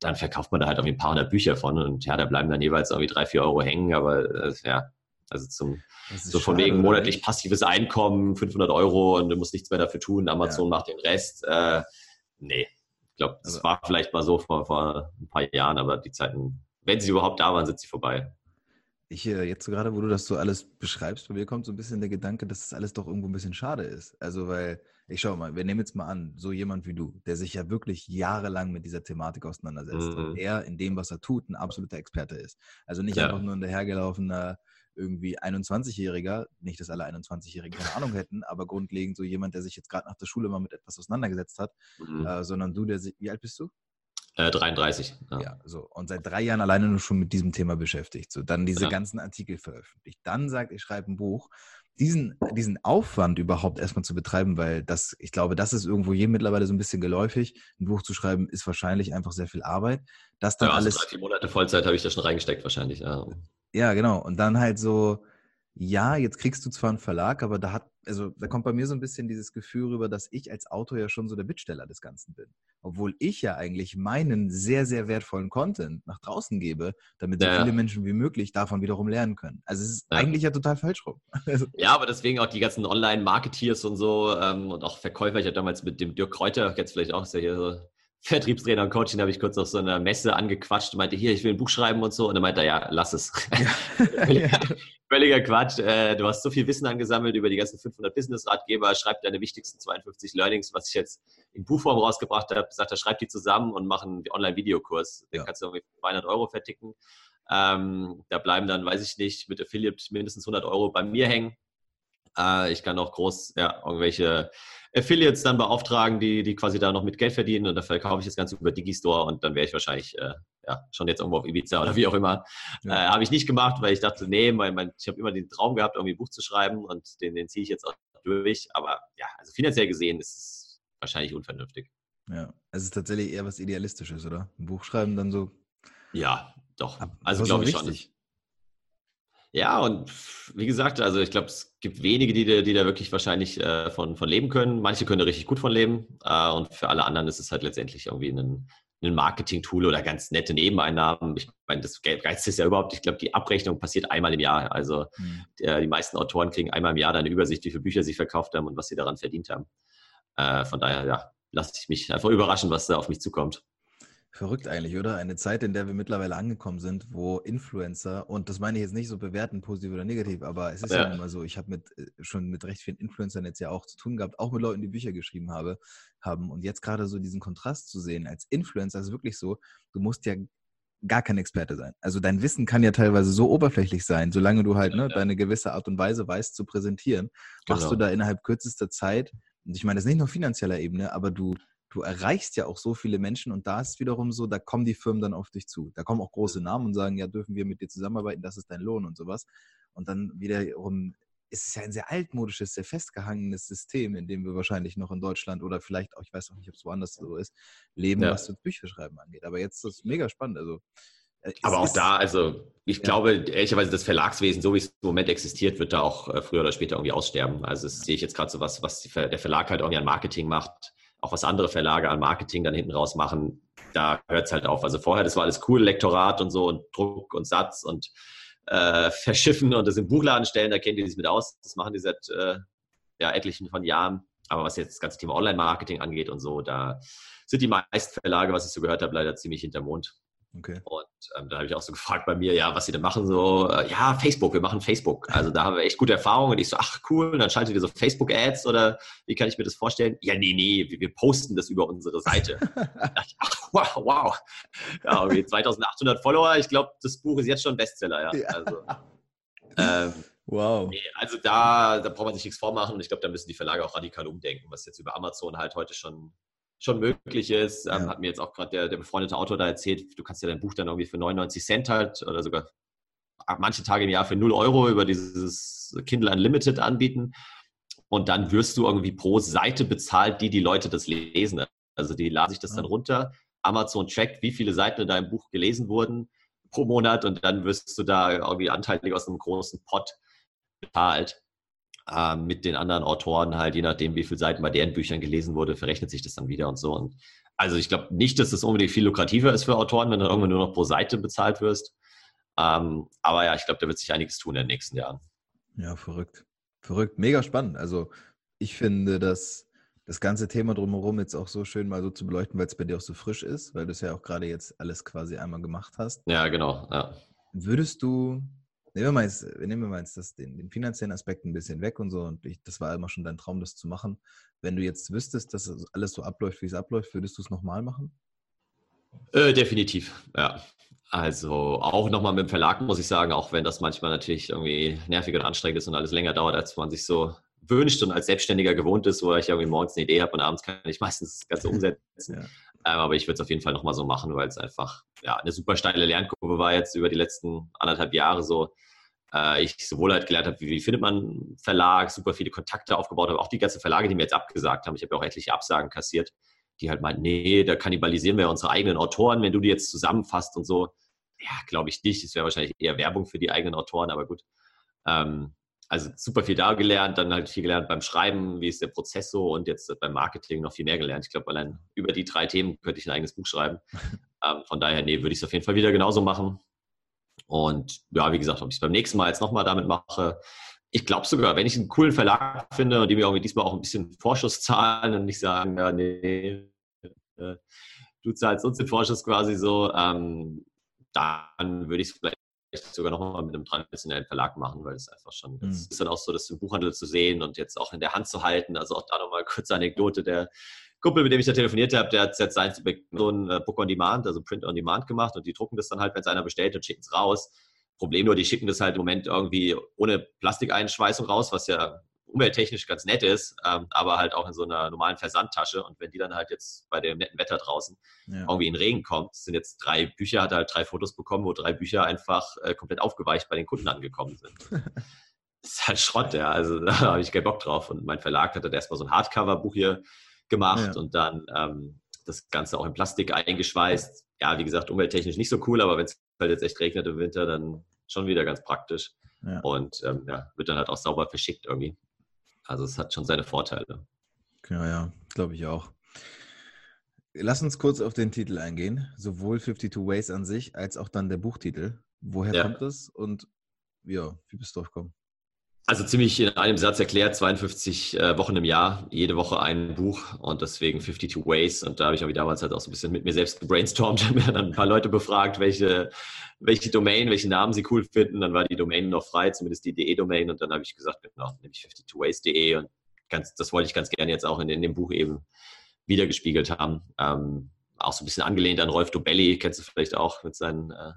dann verkauft man da halt irgendwie ein paar hundert Bücher von und ja, da bleiben dann jeweils irgendwie drei, vier Euro hängen, aber äh, ja, also zum, so von schade, wegen monatlich oder? passives Einkommen, 500 Euro und du musst nichts mehr dafür tun, Amazon ja. macht den Rest. Äh, nee, ich glaube, das also, war vielleicht mal so vor, vor ein paar Jahren, aber die Zeiten, wenn sie überhaupt da waren, sind sie vorbei ich äh, jetzt so gerade, wo du das so alles beschreibst, bei mir kommt so ein bisschen der Gedanke, dass das alles doch irgendwo ein bisschen schade ist. Also, weil, ich schau mal, wir nehmen jetzt mal an, so jemand wie du, der sich ja wirklich jahrelang mit dieser Thematik auseinandersetzt mhm. und er in dem, was er tut, ein absoluter Experte ist. Also nicht ja. einfach nur ein dahergelaufener irgendwie 21-Jähriger, nicht, dass alle 21-Jährigen keine Ahnung hätten, aber grundlegend so jemand, der sich jetzt gerade nach der Schule mal mit etwas auseinandergesetzt hat, mhm. äh, sondern du, der, wie alt bist du? 33. Äh, ja. ja. so. Und seit drei Jahren alleine nur schon mit diesem Thema beschäftigt. So, dann diese ja. ganzen Artikel veröffentlicht. Dann sagt, ich schreibe ein Buch. Diesen, diesen Aufwand überhaupt erstmal zu betreiben, weil das, ich glaube, das ist irgendwo jedem mittlerweile so ein bisschen geläufig. Ein Buch zu schreiben ist wahrscheinlich einfach sehr viel Arbeit. Das dann ja, also alles. Drei, vier Monate Vollzeit habe ich da schon reingesteckt, wahrscheinlich. Ja. ja, genau. Und dann halt so, ja, jetzt kriegst du zwar einen Verlag, aber da hat also da kommt bei mir so ein bisschen dieses Gefühl rüber, dass ich als Autor ja schon so der Bittsteller des Ganzen bin. Obwohl ich ja eigentlich meinen sehr, sehr wertvollen Content nach draußen gebe, damit so ja. viele Menschen wie möglich davon wiederum lernen können. Also es ist ja. eigentlich ja total falsch rum. Also ja, aber deswegen auch die ganzen Online-Marketeers und so ähm, und auch Verkäufer. Ich habe damals mit dem Dirk Kräuter, jetzt vielleicht auch, ist ja hier so Vertriebstrainer und Coach, den habe ich kurz auf so einer Messe angequatscht und meinte, hier, ich will ein Buch schreiben und so. Und er meinte, ja, lass es. Ja. Völliger Quatsch. Äh, du hast so viel Wissen angesammelt über die ganzen 500 Business-Ratgeber. Schreib deine wichtigsten 52 Learnings, was ich jetzt in Buchform rausgebracht habe. Sagt er, schreib die zusammen und mach einen Online-Videokurs. Den ja. kannst du irgendwie 200 Euro verticken. Ähm, da bleiben dann, weiß ich nicht, mit Affiliate mindestens 100 Euro bei mir hängen. Äh, ich kann auch groß ja, irgendwelche Affiliates dann beauftragen, die, die quasi da noch mit Geld verdienen und dann verkaufe ich das Ganze über Digistore und dann wäre ich wahrscheinlich äh, ja, schon jetzt irgendwo auf Ibiza oder wie auch immer. Ja. Äh, habe ich nicht gemacht, weil ich dachte, nee, mein, mein, ich habe immer den Traum gehabt, irgendwie ein Buch zu schreiben und den, den ziehe ich jetzt auch durch. Aber ja, also finanziell gesehen ist es wahrscheinlich unvernünftig. Ja, es ist tatsächlich eher was Idealistisches, oder? Ein Buch schreiben dann so. Ja, doch. Also glaube ich schon. Ja, und wie gesagt, also ich glaube, es gibt wenige, die, die da wirklich wahrscheinlich äh, von, von leben können. Manche können da richtig gut von leben. Äh, und für alle anderen ist es halt letztendlich irgendwie ein, ein Marketing-Tool oder ganz nette Nebeneinnahmen. Ich meine, das Geilste ist ja überhaupt, ich glaube, die Abrechnung passiert einmal im Jahr. Also mhm. der, die meisten Autoren kriegen einmal im Jahr eine Übersicht, wie viele Bücher sie verkauft haben und was sie daran verdient haben. Äh, von daher, ja, lasse ich mich einfach überraschen, was da auf mich zukommt. Verrückt eigentlich, oder? Eine Zeit, in der wir mittlerweile angekommen sind, wo Influencer, und das meine ich jetzt nicht so bewerten, positiv oder negativ, aber es ist ja, ja immer so, ich habe mit, äh, schon mit recht vielen Influencern jetzt ja auch zu tun gehabt, auch mit Leuten, die Bücher geschrieben habe, haben. Und jetzt gerade so diesen Kontrast zu sehen, als Influencer ist wirklich so, du musst ja gar kein Experte sein. Also dein Wissen kann ja teilweise so oberflächlich sein, solange du halt ne, deine gewisse Art und Weise weißt zu präsentieren, machst genau. du da innerhalb kürzester Zeit, und ich meine, das nicht nur finanzieller Ebene, aber du du erreichst ja auch so viele Menschen und da ist es wiederum so, da kommen die Firmen dann auf dich zu. Da kommen auch große Namen und sagen, ja, dürfen wir mit dir zusammenarbeiten, das ist dein Lohn und sowas. Und dann wiederum ist es ja ein sehr altmodisches, sehr festgehangenes System, in dem wir wahrscheinlich noch in Deutschland oder vielleicht auch, ich weiß auch nicht, ob es woanders so ist, leben, ja. was das Bücherschreiben angeht. Aber jetzt ist es mega spannend. Also äh, aber auch da, also ich ja. glaube, ehrlicherweise das Verlagswesen, so wie es im Moment existiert, wird da auch äh, früher oder später irgendwie aussterben. Also das sehe ich jetzt gerade so was, was der Verlag halt irgendwie an Marketing macht auch was andere Verlage an Marketing dann hinten raus machen, da hört es halt auf. Also vorher, das war alles cool, Lektorat und so und Druck und Satz und äh, Verschiffen und das im Buchladen stellen, da kennen die sich mit aus. Das machen die seit äh, ja, etlichen von Jahren. Aber was jetzt das ganze Thema Online-Marketing angeht und so, da sind die meisten Verlage, was ich so gehört habe, leider ziemlich hinter Mond. Okay. Und ähm, da habe ich auch so gefragt bei mir, ja, was sie denn machen, so, äh, ja, Facebook, wir machen Facebook. Also da haben wir echt gute Erfahrungen. Und ich so, ach cool, und dann schaltet ihr so Facebook-Ads oder wie kann ich mir das vorstellen? Ja, nee, nee, wir, wir posten das über unsere Seite. ich, ach, wow, wow. Ja, okay, 2800 Follower, ich glaube, das Buch ist jetzt schon Bestseller, ja. ja. Also, ähm, wow. Nee, also da, da braucht man sich nichts vormachen und ich glaube, da müssen die Verlage auch radikal umdenken, was jetzt über Amazon halt heute schon schon möglich ist. Ähm, ja. hat mir jetzt auch gerade der, der befreundete Autor da erzählt, du kannst ja dein Buch dann irgendwie für 99 Cent halt oder sogar manche Tage im Jahr für 0 Euro über dieses Kindle Unlimited anbieten. Und dann wirst du irgendwie pro Seite bezahlt, die die Leute das lesen. Also die laden sich das dann runter. Amazon trackt, wie viele Seiten in deinem Buch gelesen wurden pro Monat und dann wirst du da irgendwie anteilig aus einem großen Pot bezahlt äh, mit den anderen Autoren halt, je nachdem, wie viele Seiten bei deren Büchern gelesen wurde, verrechnet sich das dann wieder und so. Und also ich glaube nicht, dass das unbedingt viel lukrativer ist für Autoren, wenn du irgendwann nur noch pro Seite bezahlt wirst. Ähm, aber ja, ich glaube, da wird sich einiges tun in den nächsten Jahren. Ja, verrückt. Verrückt, mega spannend. Also ich finde, dass das ganze Thema drumherum jetzt auch so schön mal so zu beleuchten, weil es bei dir auch so frisch ist, weil du es ja auch gerade jetzt alles quasi einmal gemacht hast. Ja, genau. Ja. Würdest du Nehmen wir mal jetzt, nehmen wir mal jetzt das, den, den finanziellen Aspekt ein bisschen weg und so. Und ich, das war immer schon dein Traum, das zu machen. Wenn du jetzt wüsstest, dass alles so abläuft, wie es abläuft, würdest du es nochmal machen? Äh, definitiv, ja. Also auch nochmal mit dem Verlag muss ich sagen, auch wenn das manchmal natürlich irgendwie nervig und anstrengend ist und alles länger dauert, als man sich so wünscht und als Selbstständiger gewohnt ist, wo ich irgendwie morgens eine Idee habe und abends kann ich meistens das Ganze umsetzen. ja. Ähm, aber ich würde es auf jeden Fall nochmal so machen, weil es einfach ja, eine super steile Lernkurve war jetzt über die letzten anderthalb Jahre so. Äh, ich sowohl halt gelernt habe, wie, wie, findet man einen Verlag, super viele Kontakte aufgebaut habe, auch die ganzen Verlage, die mir jetzt abgesagt haben. Ich habe ja auch etliche Absagen kassiert, die halt meinten, nee, da kannibalisieren wir unsere eigenen Autoren, wenn du die jetzt zusammenfasst und so. Ja, glaube ich nicht. Es wäre wahrscheinlich eher Werbung für die eigenen Autoren, aber gut. Ähm, also super viel da gelernt, dann halt viel gelernt beim Schreiben, wie ist der Prozess so und jetzt beim Marketing noch viel mehr gelernt. Ich glaube, allein über die drei Themen könnte ich ein eigenes Buch schreiben. ähm, von daher, nee, würde ich es auf jeden Fall wieder genauso machen. Und ja, wie gesagt, ob ich es beim nächsten Mal jetzt nochmal damit mache, ich glaube sogar, wenn ich einen coolen Verlag finde und die mir irgendwie diesmal auch ein bisschen Vorschuss zahlen und nicht sagen, ja, nee, äh, du zahlst uns den Vorschuss quasi so, ähm, dann würde ich es vielleicht sogar nochmal mit einem traditionellen Verlag machen, weil es einfach schon, mhm. es ist dann auch so, das im Buchhandel zu sehen und jetzt auch in der Hand zu halten. Also auch da nochmal kurze Anekdote. Der Kumpel, mit dem ich da telefoniert habe, der hat jetzt sein so ein äh, Book on Demand, also Print on Demand gemacht und die drucken das dann halt, wenn es einer bestellt und schicken es raus. Problem nur, die schicken das halt im Moment irgendwie ohne Plastikeinschweißung raus, was ja umwelttechnisch ganz nett ist, ähm, aber halt auch in so einer normalen Versandtasche. Und wenn die dann halt jetzt bei dem netten Wetter draußen ja. irgendwie in Regen kommt, sind jetzt drei Bücher, hat er halt drei Fotos bekommen, wo drei Bücher einfach äh, komplett aufgeweicht bei den Kunden angekommen sind. das ist halt Schrott, ja. Also da habe ich keinen Bock drauf. Und mein Verlag hat dann erstmal so ein Hardcover-Buch hier gemacht ja. und dann ähm, das Ganze auch in Plastik eingeschweißt. Ja, wie gesagt, umwelttechnisch nicht so cool, aber wenn es halt jetzt echt regnet im Winter, dann schon wieder ganz praktisch. Ja. Und ähm, ja, wird dann halt auch sauber verschickt irgendwie. Also es hat schon seine Vorteile. Ja, ja, glaube ich auch. Lass uns kurz auf den Titel eingehen. Sowohl 52 Ways an sich als auch dann der Buchtitel. Woher ja. kommt das und ja, wie bist du drauf gekommen? Also ziemlich in einem Satz erklärt, 52 äh, Wochen im Jahr, jede Woche ein Buch und deswegen 52 Ways. Und da habe ich auch damals halt auch so ein bisschen mit mir selbst gebrainstormt, habe mir dann ein paar Leute befragt, welche, welche Domain, welche Namen sie cool finden. Dann war die Domain noch frei, zumindest die DE-Domain. Und dann habe ich gesagt, genau, nehme ich 52ways.de und ganz, das wollte ich ganz gerne jetzt auch in, in dem Buch eben wiedergespiegelt haben. Ähm, auch so ein bisschen angelehnt an Rolf Dobelli, kennst du vielleicht auch mit seinen äh,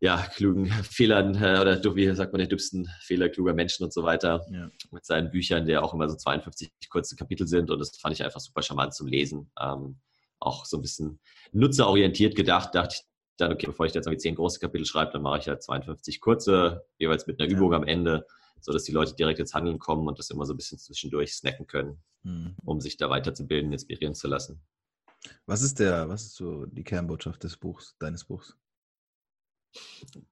ja, klugen Fehlern äh, oder wie sagt man, den dümmsten Fehler kluger Menschen und so weiter ja. mit seinen Büchern, der auch immer so 52 kurze Kapitel sind und das fand ich einfach super charmant zum Lesen. Ähm, auch so ein bisschen nutzerorientiert gedacht, dachte ich dann, okay, bevor ich jetzt irgendwie 10 große Kapitel schreibe, dann mache ich halt 52 kurze, jeweils mit einer ja. Übung am Ende, sodass die Leute direkt ins Handeln kommen und das immer so ein bisschen zwischendurch snacken können, mhm. um sich da weiterzubilden, inspirieren zu lassen. Was ist der, was ist so die Kernbotschaft des Buchs, deines Buchs?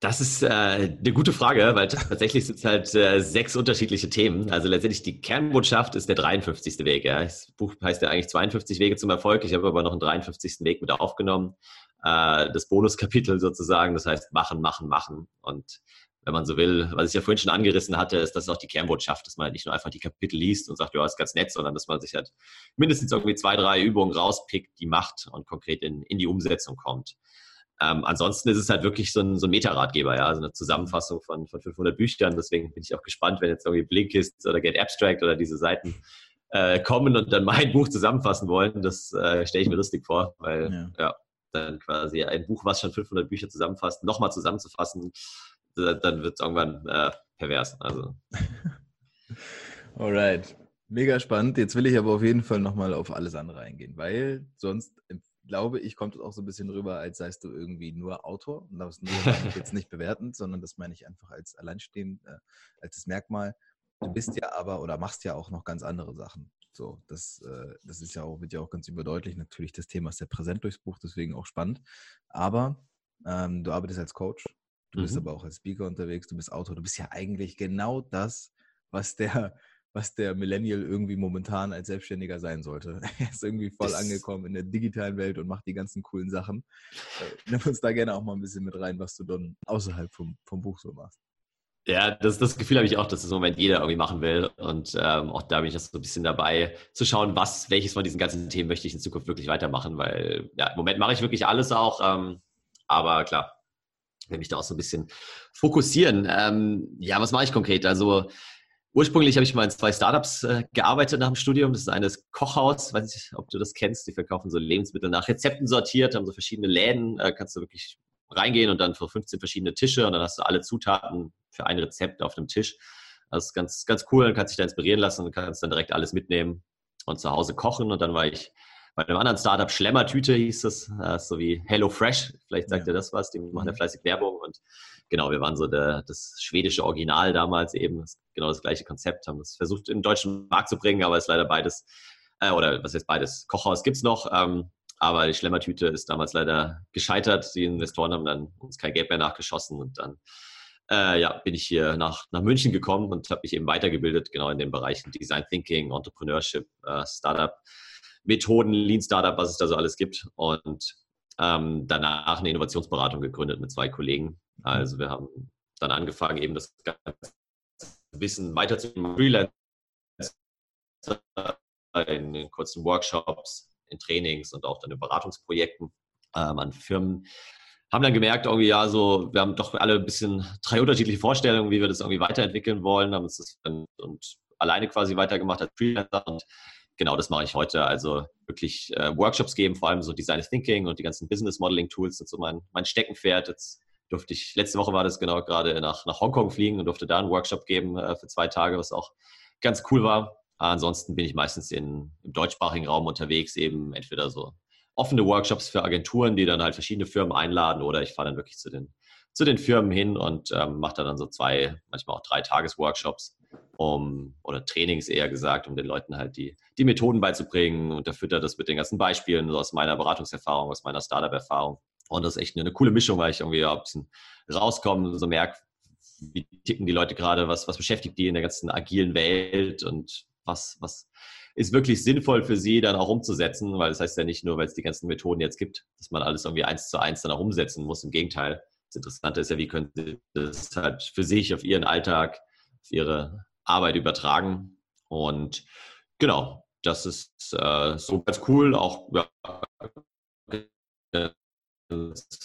Das ist äh, eine gute Frage, weil tatsächlich sind es halt äh, sechs unterschiedliche Themen. Also letztendlich die Kernbotschaft ist der 53. Weg. Ja. Das Buch heißt ja eigentlich 52 Wege zum Erfolg. Ich habe aber noch einen 53. Weg mit aufgenommen. Äh, das Bonuskapitel sozusagen, das heißt machen, machen, machen. Und wenn man so will, was ich ja vorhin schon angerissen hatte, ist das auch die Kernbotschaft, dass man halt nicht nur einfach die Kapitel liest und sagt, ja, ist ganz nett, sondern dass man sich halt mindestens irgendwie zwei, drei Übungen rauspickt, die macht und konkret in, in die Umsetzung kommt. Ähm, ansonsten ist es halt wirklich so ein, so ein Meta-Ratgeber, ja, also eine Zusammenfassung von, von 500 Büchern. Deswegen bin ich auch gespannt, wenn jetzt irgendwie Blinkist oder Get Abstract oder diese Seiten äh, kommen und dann mein Buch zusammenfassen wollen. Das äh, stelle ich mir lustig vor, weil ja. ja. dann quasi ein Buch, was schon 500 Bücher zusammenfasst, nochmal zusammenzufassen, dann wird es irgendwann äh, pervers. Also. Alright. Mega spannend. Jetzt will ich aber auf jeden Fall nochmal auf alles andere eingehen, weil sonst glaube ich, kommt es auch so ein bisschen rüber, als seist du irgendwie nur Autor. Und das nur meine ich jetzt nicht bewertend, sondern das meine ich einfach als alleinstehend, äh, als das Merkmal. Du bist ja aber oder machst ja auch noch ganz andere Sachen. So, das, äh, das ist ja auch, wird ja auch ganz überdeutlich. Natürlich, das Thema ist sehr präsent durchs Buch, deswegen auch spannend. Aber ähm, du arbeitest als Coach, du mhm. bist aber auch als Speaker unterwegs, du bist Autor, du bist ja eigentlich genau das, was der was der Millennial irgendwie momentan als Selbstständiger sein sollte. Er ist irgendwie voll angekommen in der digitalen Welt und macht die ganzen coolen Sachen. Äh, nimm uns da gerne auch mal ein bisschen mit rein, was du dann außerhalb vom, vom Buch so machst. Ja, das, das Gefühl habe ich auch, dass das im Moment jeder irgendwie machen will. Und ähm, auch da bin ich jetzt so ein bisschen dabei, zu schauen, was, welches von diesen ganzen Themen möchte ich in Zukunft wirklich weitermachen, weil ja, im Moment mache ich wirklich alles auch. Ähm, aber klar, will mich da auch so ein bisschen fokussieren. Ähm, ja, was mache ich konkret? Also Ursprünglich habe ich mal in zwei Startups äh, gearbeitet nach dem Studium. Das ist eines Kochhaus, weiß nicht, ob du das kennst. Die verkaufen so Lebensmittel nach Rezepten sortiert, haben so verschiedene Läden. Äh, kannst du wirklich reingehen und dann für 15 verschiedene Tische und dann hast du alle Zutaten für ein Rezept auf dem Tisch. Das ist ganz, ganz cool. Dann kannst dich da inspirieren lassen und kannst dann direkt alles mitnehmen und zu Hause kochen. Und dann war ich bei einem anderen Startup, Schlemmertüte hieß das, äh, so wie Hello Fresh. Vielleicht sagt ja. ihr das was. Die machen ja mhm. fleißig Werbung und genau, wir waren so der, das schwedische Original damals eben, genau das gleiche Konzept, haben das versucht in den deutschen Markt zu bringen, aber es ist leider beides, äh, oder was heißt beides, Kochhaus gibt es noch, ähm, aber die Schlemmertüte ist damals leider gescheitert. Die Investoren haben dann uns kein Geld mehr nachgeschossen und dann äh, ja, bin ich hier nach, nach München gekommen und habe mich eben weitergebildet, genau in den Bereichen Design Thinking, Entrepreneurship, äh, Startup, Methoden, Lean Startup, was es da so alles gibt. Und ähm, danach eine Innovationsberatung gegründet mit zwei Kollegen. Also wir haben dann angefangen, eben das ganze Wissen weiterzugeben, Freelance, in kurzen Workshops, in Trainings und auch dann in Beratungsprojekten ähm, an Firmen. Haben dann gemerkt, irgendwie, ja, so, wir haben doch alle ein bisschen drei unterschiedliche Vorstellungen, wie wir das irgendwie weiterentwickeln wollen, haben uns das dann und alleine quasi weitergemacht als Freelancer und genau das mache ich heute. Also wirklich äh, Workshops geben, vor allem so Design Thinking und die ganzen Business Modeling Tools sind so mein, mein Steckenpferd. Jetzt durfte ich, letzte Woche war das genau gerade nach, nach Hongkong fliegen und durfte da einen Workshop geben äh, für zwei Tage, was auch ganz cool war. Ansonsten bin ich meistens in, im deutschsprachigen Raum unterwegs, eben entweder so offene Workshops für Agenturen, die dann halt verschiedene Firmen einladen oder ich fahre dann wirklich zu den, zu den Firmen hin und ähm, mache da dann so zwei, manchmal auch drei Tagesworkshops um, oder Trainings eher gesagt, um den Leuten halt die, die Methoden beizubringen und unterfütter das mit den ganzen Beispielen aus meiner Beratungserfahrung, aus meiner Startup-Erfahrung. Und das ist echt eine, eine coole Mischung, weil ich irgendwie ein bisschen rauskomme, so merke, wie ticken die Leute gerade, was, was beschäftigt die in der ganzen agilen Welt und was, was ist wirklich sinnvoll für sie dann auch umzusetzen, weil das heißt ja nicht nur, weil es die ganzen Methoden jetzt gibt, dass man alles irgendwie eins zu eins dann auch umsetzen muss. Im Gegenteil, das Interessante ist ja, wie können sie das halt für sich auf ihren Alltag, auf ihre Arbeit übertragen. Und genau, das ist äh, so ganz cool, auch ja,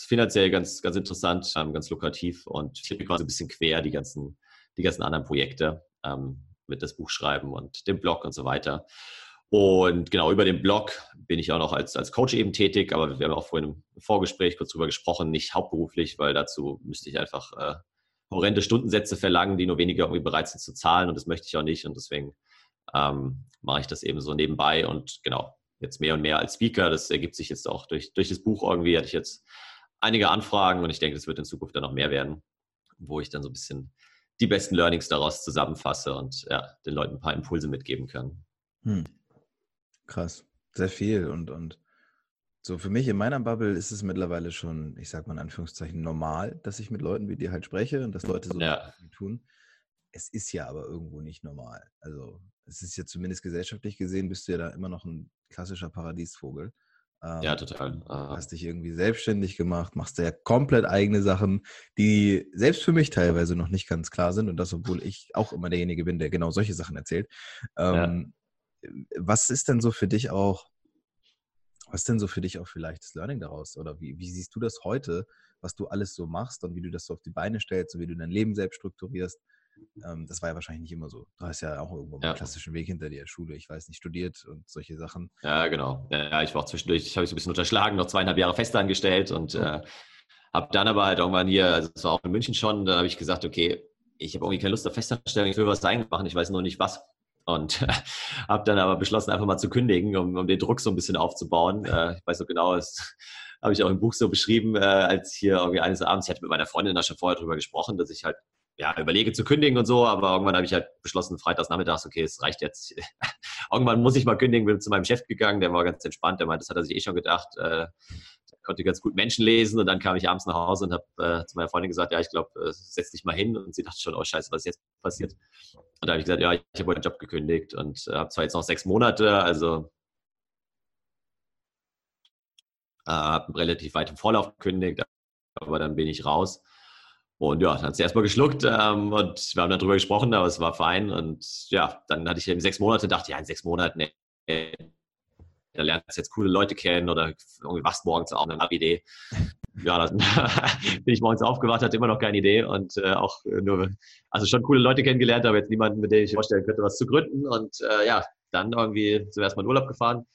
finanziell ganz, ganz interessant, ähm, ganz lukrativ und ich habe quasi ein bisschen quer die ganzen, die ganzen anderen Projekte ähm, mit das Buch schreiben und dem Blog und so weiter. Und genau über den Blog bin ich auch noch als, als Coach eben tätig, aber wir haben auch vorhin im Vorgespräch kurz drüber gesprochen, nicht hauptberuflich, weil dazu müsste ich einfach äh, horrende Stundensätze verlangen, die nur wenige irgendwie bereit sind zu zahlen und das möchte ich auch nicht und deswegen ähm, mache ich das eben so nebenbei und genau, jetzt mehr und mehr als Speaker. Das ergibt sich jetzt auch durch, durch das Buch irgendwie, hatte ich jetzt einige Anfragen und ich denke, das wird in Zukunft dann noch mehr werden, wo ich dann so ein bisschen die besten Learnings daraus zusammenfasse und ja, den Leuten ein paar Impulse mitgeben kann. Hm. Krass, sehr viel und, und so für mich in meiner Bubble ist es mittlerweile schon, ich sag mal in Anführungszeichen, normal, dass ich mit Leuten wie dir halt spreche und dass Leute so ja. tun. Es ist ja aber irgendwo nicht normal. Also es ist ja zumindest gesellschaftlich gesehen, bist du ja da immer noch ein klassischer Paradiesvogel. Ähm, ja, total. Hast dich irgendwie selbstständig gemacht, machst ja komplett eigene Sachen, die selbst für mich teilweise noch nicht ganz klar sind und das, obwohl ich auch immer derjenige bin, der genau solche Sachen erzählt. Ähm, ja. Was ist denn so für dich auch, was ist denn so für dich auch vielleicht das Learning daraus? Oder wie, wie siehst du das heute, was du alles so machst und wie du das so auf die Beine stellst und wie du dein Leben selbst strukturierst? Ähm, das war ja wahrscheinlich nicht immer so. Du hast ja auch irgendwo ja. einen klassischen Weg hinter dir, Schule, ich weiß nicht, studiert und solche Sachen. Ja, genau. Ja, ich war auch zwischendurch, ich habe mich so ein bisschen unterschlagen, noch zweieinhalb Jahre festangestellt und äh, habe dann aber halt irgendwann hier, also es war auch in München schon, dann habe ich gesagt, okay, ich habe irgendwie keine Lust auf Festanstellung, ich will was eigenes machen, ich weiß nur nicht was. Und äh, habe dann aber beschlossen, einfach mal zu kündigen, um, um den Druck so ein bisschen aufzubauen. Äh, ich weiß so genau, das habe ich auch im Buch so beschrieben, äh, als hier irgendwie eines Abends, ich hatte mit meiner Freundin da schon vorher drüber gesprochen, dass ich halt ja, überlege zu kündigen und so, aber irgendwann habe ich halt beschlossen, freitags nachmittags, okay, es reicht jetzt. irgendwann muss ich mal kündigen, bin zu meinem Chef gegangen, der war ganz entspannt, der meinte, das hat er sich eh schon gedacht, äh, konnte ganz gut Menschen lesen und dann kam ich abends nach Hause und habe äh, zu meiner Freundin gesagt, ja, ich glaube, äh, setz dich mal hin und sie dachte schon, oh scheiße, was ist jetzt passiert? Und da habe ich gesagt, ja, ich habe heute Job gekündigt und äh, habe zwar jetzt noch sechs Monate, also äh, habe relativ weit im Vorlauf gekündigt, aber dann bin ich raus. Und ja, dann hat sie erstmal geschluckt ähm, und wir haben dann drüber gesprochen, aber es war fein. Und ja, dann hatte ich eben sechs Monate, dachte, ja, in sechs Monaten, nee, da lernst du jetzt coole Leute kennen oder irgendwie wachst morgens auf und eine Idee. Ja, dann bin ich morgens aufgewacht, hatte immer noch keine Idee und äh, auch nur, also schon coole Leute kennengelernt, aber jetzt niemanden, mit dem ich vorstellen könnte, was zu gründen. Und äh, ja, dann irgendwie zuerst mal in Urlaub gefahren,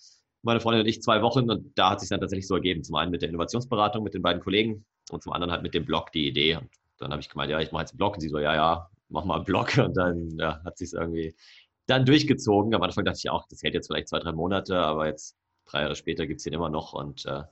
meine Freundin und ich zwei Wochen und da hat sich dann tatsächlich so ergeben. Zum einen mit der Innovationsberatung mit den beiden Kollegen und zum anderen halt mit dem Blog die Idee. Und dann habe ich gemeint, ja, ich mache jetzt einen Blog. Und sie so, ja, ja, mach mal einen Blog. Und dann ja, hat sich irgendwie dann durchgezogen. Am Anfang dachte ich auch, das hält jetzt vielleicht zwei, drei Monate, aber jetzt drei Jahre später gibt es ihn immer noch. Und äh,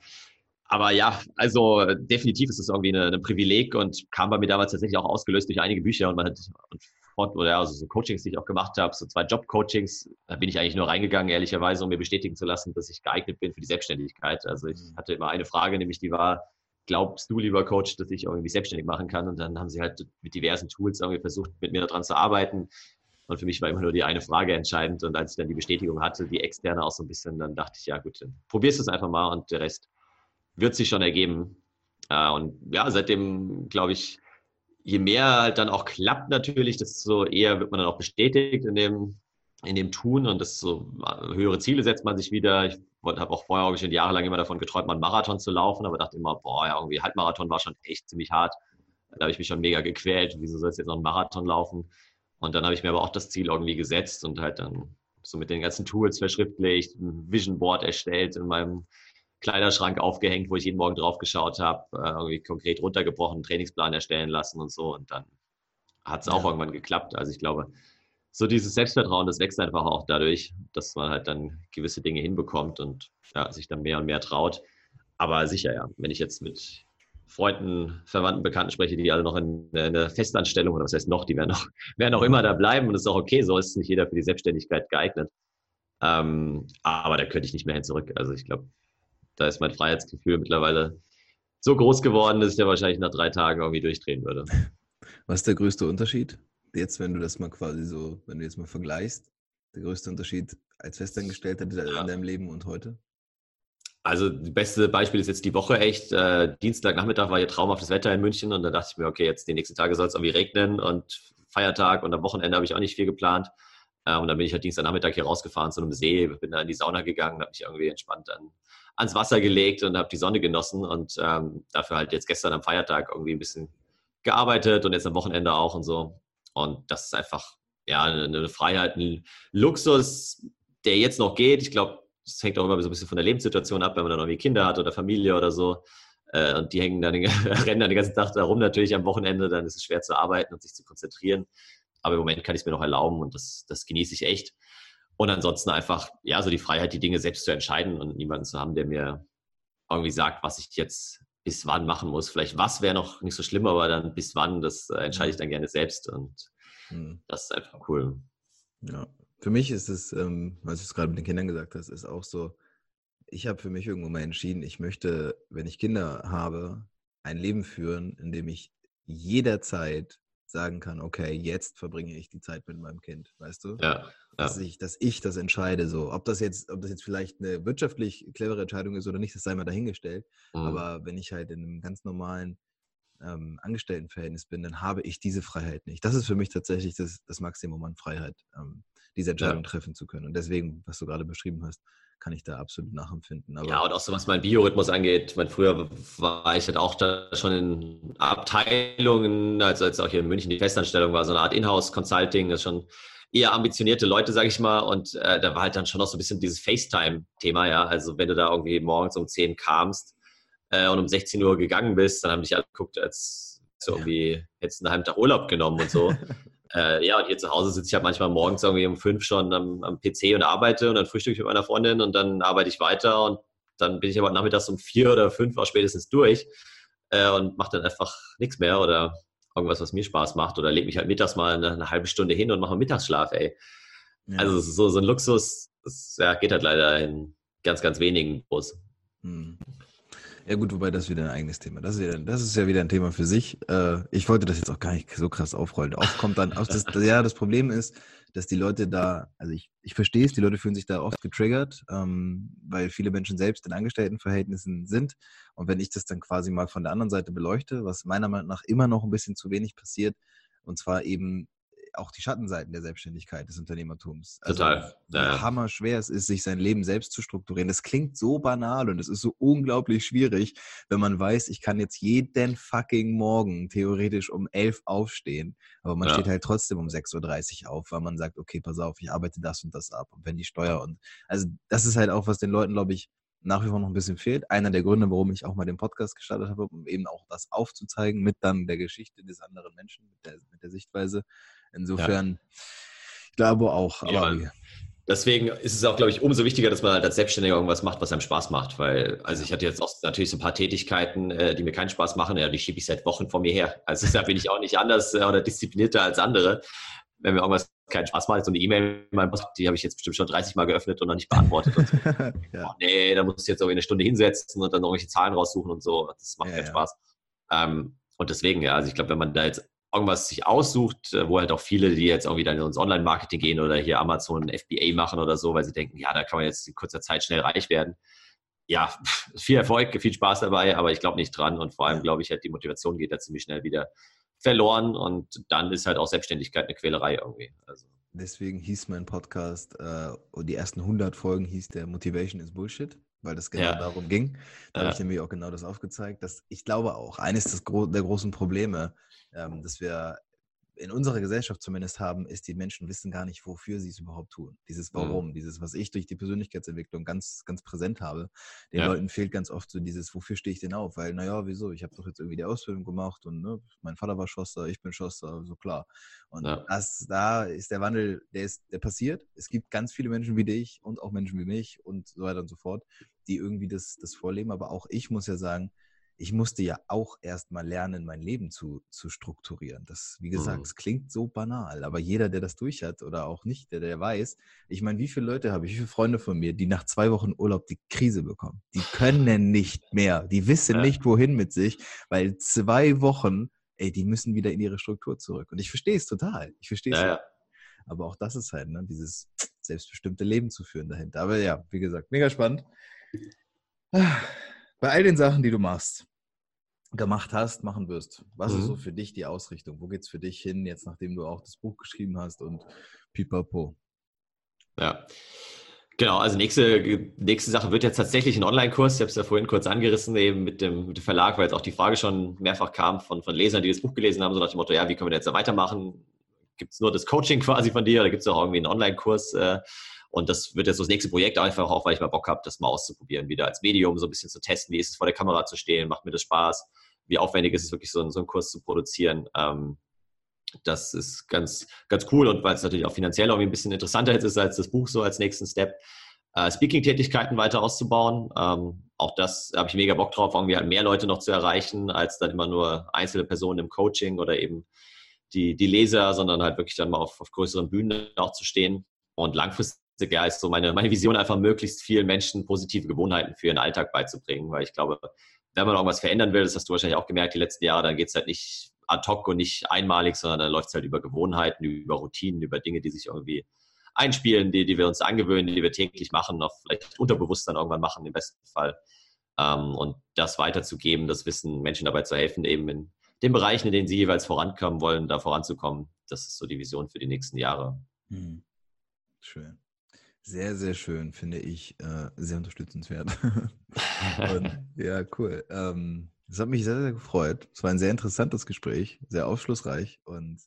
aber ja, also definitiv ist es irgendwie eine, ein Privileg und kam bei mir damals tatsächlich auch ausgelöst durch einige Bücher und man hat und fort, oder also so Coachings, die ich auch gemacht habe, so zwei Job-Coachings, da bin ich eigentlich nur reingegangen, ehrlicherweise, um mir bestätigen zu lassen, dass ich geeignet bin für die Selbstständigkeit. Also ich hatte immer eine Frage, nämlich die war, glaubst du, lieber Coach, dass ich irgendwie selbstständig machen kann? Und dann haben sie halt mit diversen Tools irgendwie versucht, mit mir daran zu arbeiten. Und für mich war immer nur die eine Frage entscheidend. Und als ich dann die Bestätigung hatte, die externe auch so ein bisschen, dann dachte ich, ja gut, dann probierst du es einfach mal und der Rest wird sich schon ergeben. Äh, und ja, seitdem glaube ich, je mehr halt dann auch klappt natürlich, desto eher wird man dann auch bestätigt in dem, in dem Tun und desto höhere Ziele setzt man sich wieder. Ich habe auch vorher auch schon jahrelang immer davon geträumt, mal einen Marathon zu laufen, aber dachte immer, boah, ja, irgendwie Halbmarathon war schon echt ziemlich hart. Da habe ich mich schon mega gequält. Wieso soll es jetzt noch einen Marathon laufen? Und dann habe ich mir aber auch das Ziel irgendwie gesetzt und halt dann so mit den ganzen Tools verschriftlicht, ein Vision Board erstellt, in meinem Kleiderschrank aufgehängt, wo ich jeden Morgen drauf geschaut habe, äh, irgendwie konkret runtergebrochen, einen Trainingsplan erstellen lassen und so. Und dann hat es auch ja. irgendwann geklappt. Also ich glaube, so dieses Selbstvertrauen, das wächst einfach auch dadurch, dass man halt dann gewisse Dinge hinbekommt und ja, sich dann mehr und mehr traut. Aber sicher, ja, wenn ich jetzt mit Freunden, Verwandten, Bekannten spreche, die alle noch in, in einer Festanstellung, oder was heißt noch, die werden noch, werden auch immer da bleiben und das ist auch okay, so ist nicht jeder für die Selbstständigkeit geeignet. Ähm, aber da könnte ich nicht mehr hin zurück. Also ich glaube, da ist mein Freiheitsgefühl mittlerweile so groß geworden, dass ich da wahrscheinlich nach drei Tagen irgendwie durchdrehen würde. Was ist der größte Unterschied? Jetzt, wenn du das mal quasi so, wenn du jetzt mal vergleichst, der größte Unterschied als Festangestellter in deinem Leben und heute? Also das beste Beispiel ist jetzt die Woche echt. Äh, Dienstagnachmittag war hier traumhaftes Wetter in München und da dachte ich mir, okay, jetzt die nächsten Tage soll es irgendwie regnen und Feiertag und am Wochenende habe ich auch nicht viel geplant. Äh, und dann bin ich halt Dienstagnachmittag hier rausgefahren zu einem See, bin da in die Sauna gegangen, habe mich irgendwie entspannt an, ans Wasser gelegt und habe die Sonne genossen und ähm, dafür halt jetzt gestern am Feiertag irgendwie ein bisschen gearbeitet und jetzt am Wochenende auch und so. Und das ist einfach ja eine Freiheit, ein Luxus, der jetzt noch geht. Ich glaube, das hängt auch immer so ein bisschen von der Lebenssituation ab, wenn man dann irgendwie Kinder hat oder Familie oder so. Äh, und die hängen dann den, rennen dann den ganzen Tag da rum natürlich am Wochenende, dann ist es schwer zu arbeiten und sich zu konzentrieren. Aber im Moment kann ich es mir noch erlauben und das, das genieße ich echt. Und ansonsten einfach, ja, so die Freiheit, die Dinge selbst zu entscheiden und niemanden zu haben, der mir irgendwie sagt, was ich jetzt bis wann machen muss. Vielleicht was wäre noch nicht so schlimm, aber dann bis wann, das äh, entscheide ich dann gerne selbst und mhm. das ist einfach cool. Ja, für mich ist es, ähm, was du es gerade mit den Kindern gesagt hast, ist auch so, ich habe für mich irgendwo mal entschieden, ich möchte, wenn ich Kinder habe, ein Leben führen, in dem ich jederzeit sagen kann, okay, jetzt verbringe ich die Zeit mit meinem Kind, weißt du? Ja. ja. Dass, ich, dass ich das entscheide, so. Ob das jetzt, ob das jetzt vielleicht eine wirtschaftlich clevere Entscheidung ist oder nicht, das sei mal dahingestellt. Mhm. Aber wenn ich halt in einem ganz normalen ähm, Angestelltenverhältnis bin, dann habe ich diese Freiheit nicht. Das ist für mich tatsächlich das, das Maximum an Freiheit. Ähm, diese Entscheidung ja. treffen zu können. Und deswegen, was du gerade beschrieben hast, kann ich da absolut nachempfinden. Aber ja, und auch so was mein Biorhythmus angeht. Ich meine, früher war ich halt auch da schon in Abteilungen, also als auch hier in München die Festanstellung war, so eine Art Inhouse-Consulting, das schon eher ambitionierte Leute, sage ich mal. Und äh, da war halt dann schon noch so ein bisschen dieses FaceTime-Thema, ja. Also wenn du da irgendwie morgens um 10 kamst äh, und um 16 Uhr gegangen bist, dann haben dich alle geguckt, als so irgendwie hättest du einen halben Tag Urlaub genommen und so. Äh, ja, und hier zu Hause sitze ich halt manchmal morgens irgendwie um fünf schon am, am PC und arbeite und dann frühstücke ich mit meiner Freundin und dann arbeite ich weiter und dann bin ich aber nachmittags um vier oder fünf auch spätestens durch äh, und mache dann einfach nichts mehr oder irgendwas, was mir Spaß macht oder lege mich halt mittags mal eine, eine, halbe Stunde hin und mache einen Mittagsschlaf, ey. Ja. Also so, so ein Luxus, das ja, geht halt leider in ganz, ganz wenigen Bus. Hm. Ja gut, wobei das wieder ein eigenes Thema. Das ist, ja, das ist ja wieder ein Thema für sich. Äh, ich wollte das jetzt auch gar nicht so krass aufrollen. Oft kommt dann, das, ja, das Problem ist, dass die Leute da, also ich, ich verstehe es, die Leute fühlen sich da oft getriggert, ähm, weil viele Menschen selbst in Angestelltenverhältnissen sind. Und wenn ich das dann quasi mal von der anderen Seite beleuchte, was meiner Meinung nach immer noch ein bisschen zu wenig passiert, und zwar eben auch die Schattenseiten der Selbstständigkeit, des Unternehmertums. Also, Total. Ja. Hammer schwer es ist, sich sein Leben selbst zu strukturieren. Das klingt so banal und es ist so unglaublich schwierig, wenn man weiß, ich kann jetzt jeden fucking Morgen theoretisch um elf aufstehen, aber man ja. steht halt trotzdem um 6.30 Uhr auf, weil man sagt, okay, pass auf, ich arbeite das und das ab und wenn die Steuer und also das ist halt auch, was den Leuten, glaube ich, nach wie vor noch ein bisschen fehlt. Einer der Gründe, warum ich auch mal den Podcast gestartet habe, um eben auch das aufzuzeigen mit dann der Geschichte des anderen Menschen, mit der, mit der Sichtweise. Insofern, ja. ich glaube auch. Ja, deswegen ist es auch, glaube ich, umso wichtiger, dass man halt als Selbstständiger irgendwas macht, was einem Spaß macht. Weil, also ich hatte jetzt auch natürlich so ein paar Tätigkeiten, äh, die mir keinen Spaß machen, ja, die schiebe ich seit Wochen vor mir her. Also da bin ich auch nicht anders äh, oder disziplinierter als andere. Wenn mir irgendwas keinen Spaß macht, so eine E-Mail, die habe ich jetzt bestimmt schon 30 Mal geöffnet und noch nicht beantwortet. So. ja. oh, nee, da musst du jetzt irgendwie eine Stunde hinsetzen und dann irgendwelche Zahlen raussuchen und so. Das macht ja, keinen Spaß. Ähm, und deswegen, ja, also ich glaube, wenn man da jetzt irgendwas sich aussucht, äh, wo halt auch viele, die jetzt irgendwie dann ins Online-Marketing gehen oder hier Amazon FBA machen oder so, weil sie denken, ja, da kann man jetzt in kurzer Zeit schnell reich werden. Ja, viel Erfolg, viel Spaß dabei, aber ich glaube nicht dran und vor allem glaube ich halt, die Motivation geht da ziemlich schnell wieder verloren und dann ist halt auch Selbstständigkeit eine Quälerei irgendwie. Also. Deswegen hieß mein Podcast, äh, die ersten 100 Folgen hieß der Motivation is Bullshit, weil das genau ja. darum ging. Da ja. habe ich nämlich auch genau das aufgezeigt, dass ich glaube auch, eines der großen Probleme ähm, dass wir in unserer Gesellschaft zumindest haben, ist, die Menschen wissen gar nicht, wofür sie es überhaupt tun. Dieses mhm. Warum, mhm. dieses, was ich durch die Persönlichkeitsentwicklung ganz, ganz präsent habe. Den ja. Leuten fehlt ganz oft so dieses, wofür stehe ich denn auf? Weil, naja, wieso? Ich habe doch jetzt irgendwie die Ausbildung gemacht und ne, mein Vater war Schosser, ich bin Schosser, so klar. Und ja. das, da ist der Wandel, der ist, der passiert. Es gibt ganz viele Menschen wie dich und auch Menschen wie mich und so weiter und so fort, die irgendwie das, das vorleben. Aber auch ich muss ja sagen, ich musste ja auch erstmal lernen, mein Leben zu, zu strukturieren. Das, wie gesagt, mhm. es klingt so banal, aber jeder, der das durch hat oder auch nicht, der, der weiß, ich meine, wie viele Leute habe ich, wie viele Freunde von mir, die nach zwei Wochen Urlaub die Krise bekommen? Die können nicht mehr, die wissen ja. nicht, wohin mit sich, weil zwei Wochen, ey, die müssen wieder in ihre Struktur zurück. Und ich verstehe es total. Ich verstehe es. Ja, ja. Aber auch das ist halt, ne, dieses selbstbestimmte Leben zu führen dahinter. Aber ja, wie gesagt, mega spannend bei all den Sachen, die du machst, gemacht hast, machen wirst, was mhm. ist so für dich die Ausrichtung? Wo geht es für dich hin, jetzt nachdem du auch das Buch geschrieben hast und pipapo? Ja. Genau, also nächste, nächste Sache wird jetzt tatsächlich ein Online-Kurs. Ich habe es ja vorhin kurz angerissen, eben mit dem, mit dem Verlag, weil jetzt auch die Frage schon mehrfach kam von, von Lesern, die das Buch gelesen haben, so nach dem Motto, ja, wie können wir jetzt da weitermachen? Gibt es nur das Coaching quasi von dir oder gibt es auch irgendwie einen Online-Kurs? Äh, und das wird jetzt so das nächste Projekt einfach auch, weil ich mal Bock habe, das mal auszuprobieren, wieder als Medium so ein bisschen zu testen. Wie ist es vor der Kamera zu stehen? Macht mir das Spaß? Wie aufwendig ist es wirklich, so, so einen Kurs zu produzieren? Ähm, das ist ganz, ganz cool und weil es natürlich auch finanziell auch ein bisschen interessanter ist als das Buch so als nächsten Step. Äh, Speaking-Tätigkeiten weiter auszubauen. Ähm, auch das habe ich mega Bock drauf, irgendwie halt mehr Leute noch zu erreichen, als dann immer nur einzelne Personen im Coaching oder eben die, die Leser, sondern halt wirklich dann mal auf, auf größeren Bühnen auch zu stehen. Und langfristig ja, ist so meine, meine Vision einfach, möglichst vielen Menschen positive Gewohnheiten für ihren Alltag beizubringen, weil ich glaube, wenn man irgendwas verändern will, das hast du wahrscheinlich auch gemerkt die letzten Jahre, dann geht es halt nicht ad hoc und nicht einmalig, sondern dann läuft es halt über Gewohnheiten, über Routinen, über Dinge, die sich irgendwie einspielen, die, die wir uns angewöhnen, die wir täglich machen, noch vielleicht unterbewusst dann irgendwann machen, im besten Fall. Ähm, und das weiterzugeben, das Wissen, Menschen dabei zu helfen, eben in den Bereichen, in denen sie jeweils vorankommen wollen, da voranzukommen. Das ist so die Vision für die nächsten Jahre. Hm. Schön. Sehr, sehr schön, finde ich. Äh, sehr unterstützenswert. und, ja, cool. Ähm, das hat mich sehr, sehr gefreut. Es war ein sehr interessantes Gespräch, sehr aufschlussreich und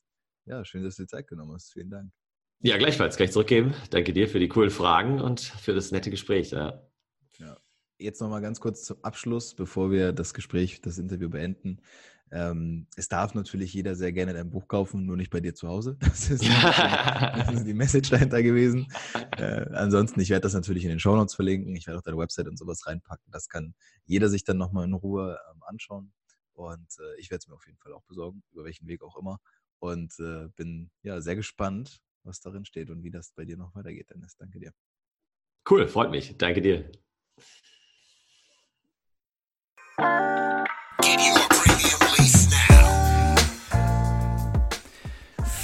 ja, schön, dass du dir Zeit genommen hast. Vielen Dank. Ja, gleichfalls. Kann ich zurückgeben. Danke dir für die coolen Fragen und für das nette Gespräch. Ja. ja. Jetzt nochmal ganz kurz zum Abschluss, bevor wir das Gespräch, das Interview beenden. Ähm, es darf natürlich jeder sehr gerne dein Buch kaufen, nur nicht bei dir zu Hause. Das ist, das ist die Message dahinter gewesen. Äh, ansonsten, ich werde das natürlich in den Shownotes verlinken. Ich werde auch deine Website und sowas reinpacken. Das kann jeder sich dann nochmal in Ruhe ähm, anschauen. Und äh, ich werde es mir auf jeden Fall auch besorgen, über welchen Weg auch immer. Und äh, bin ja sehr gespannt, was darin steht und wie das bei dir noch weitergeht, Dennis. Danke dir. Cool, freut mich. Danke dir.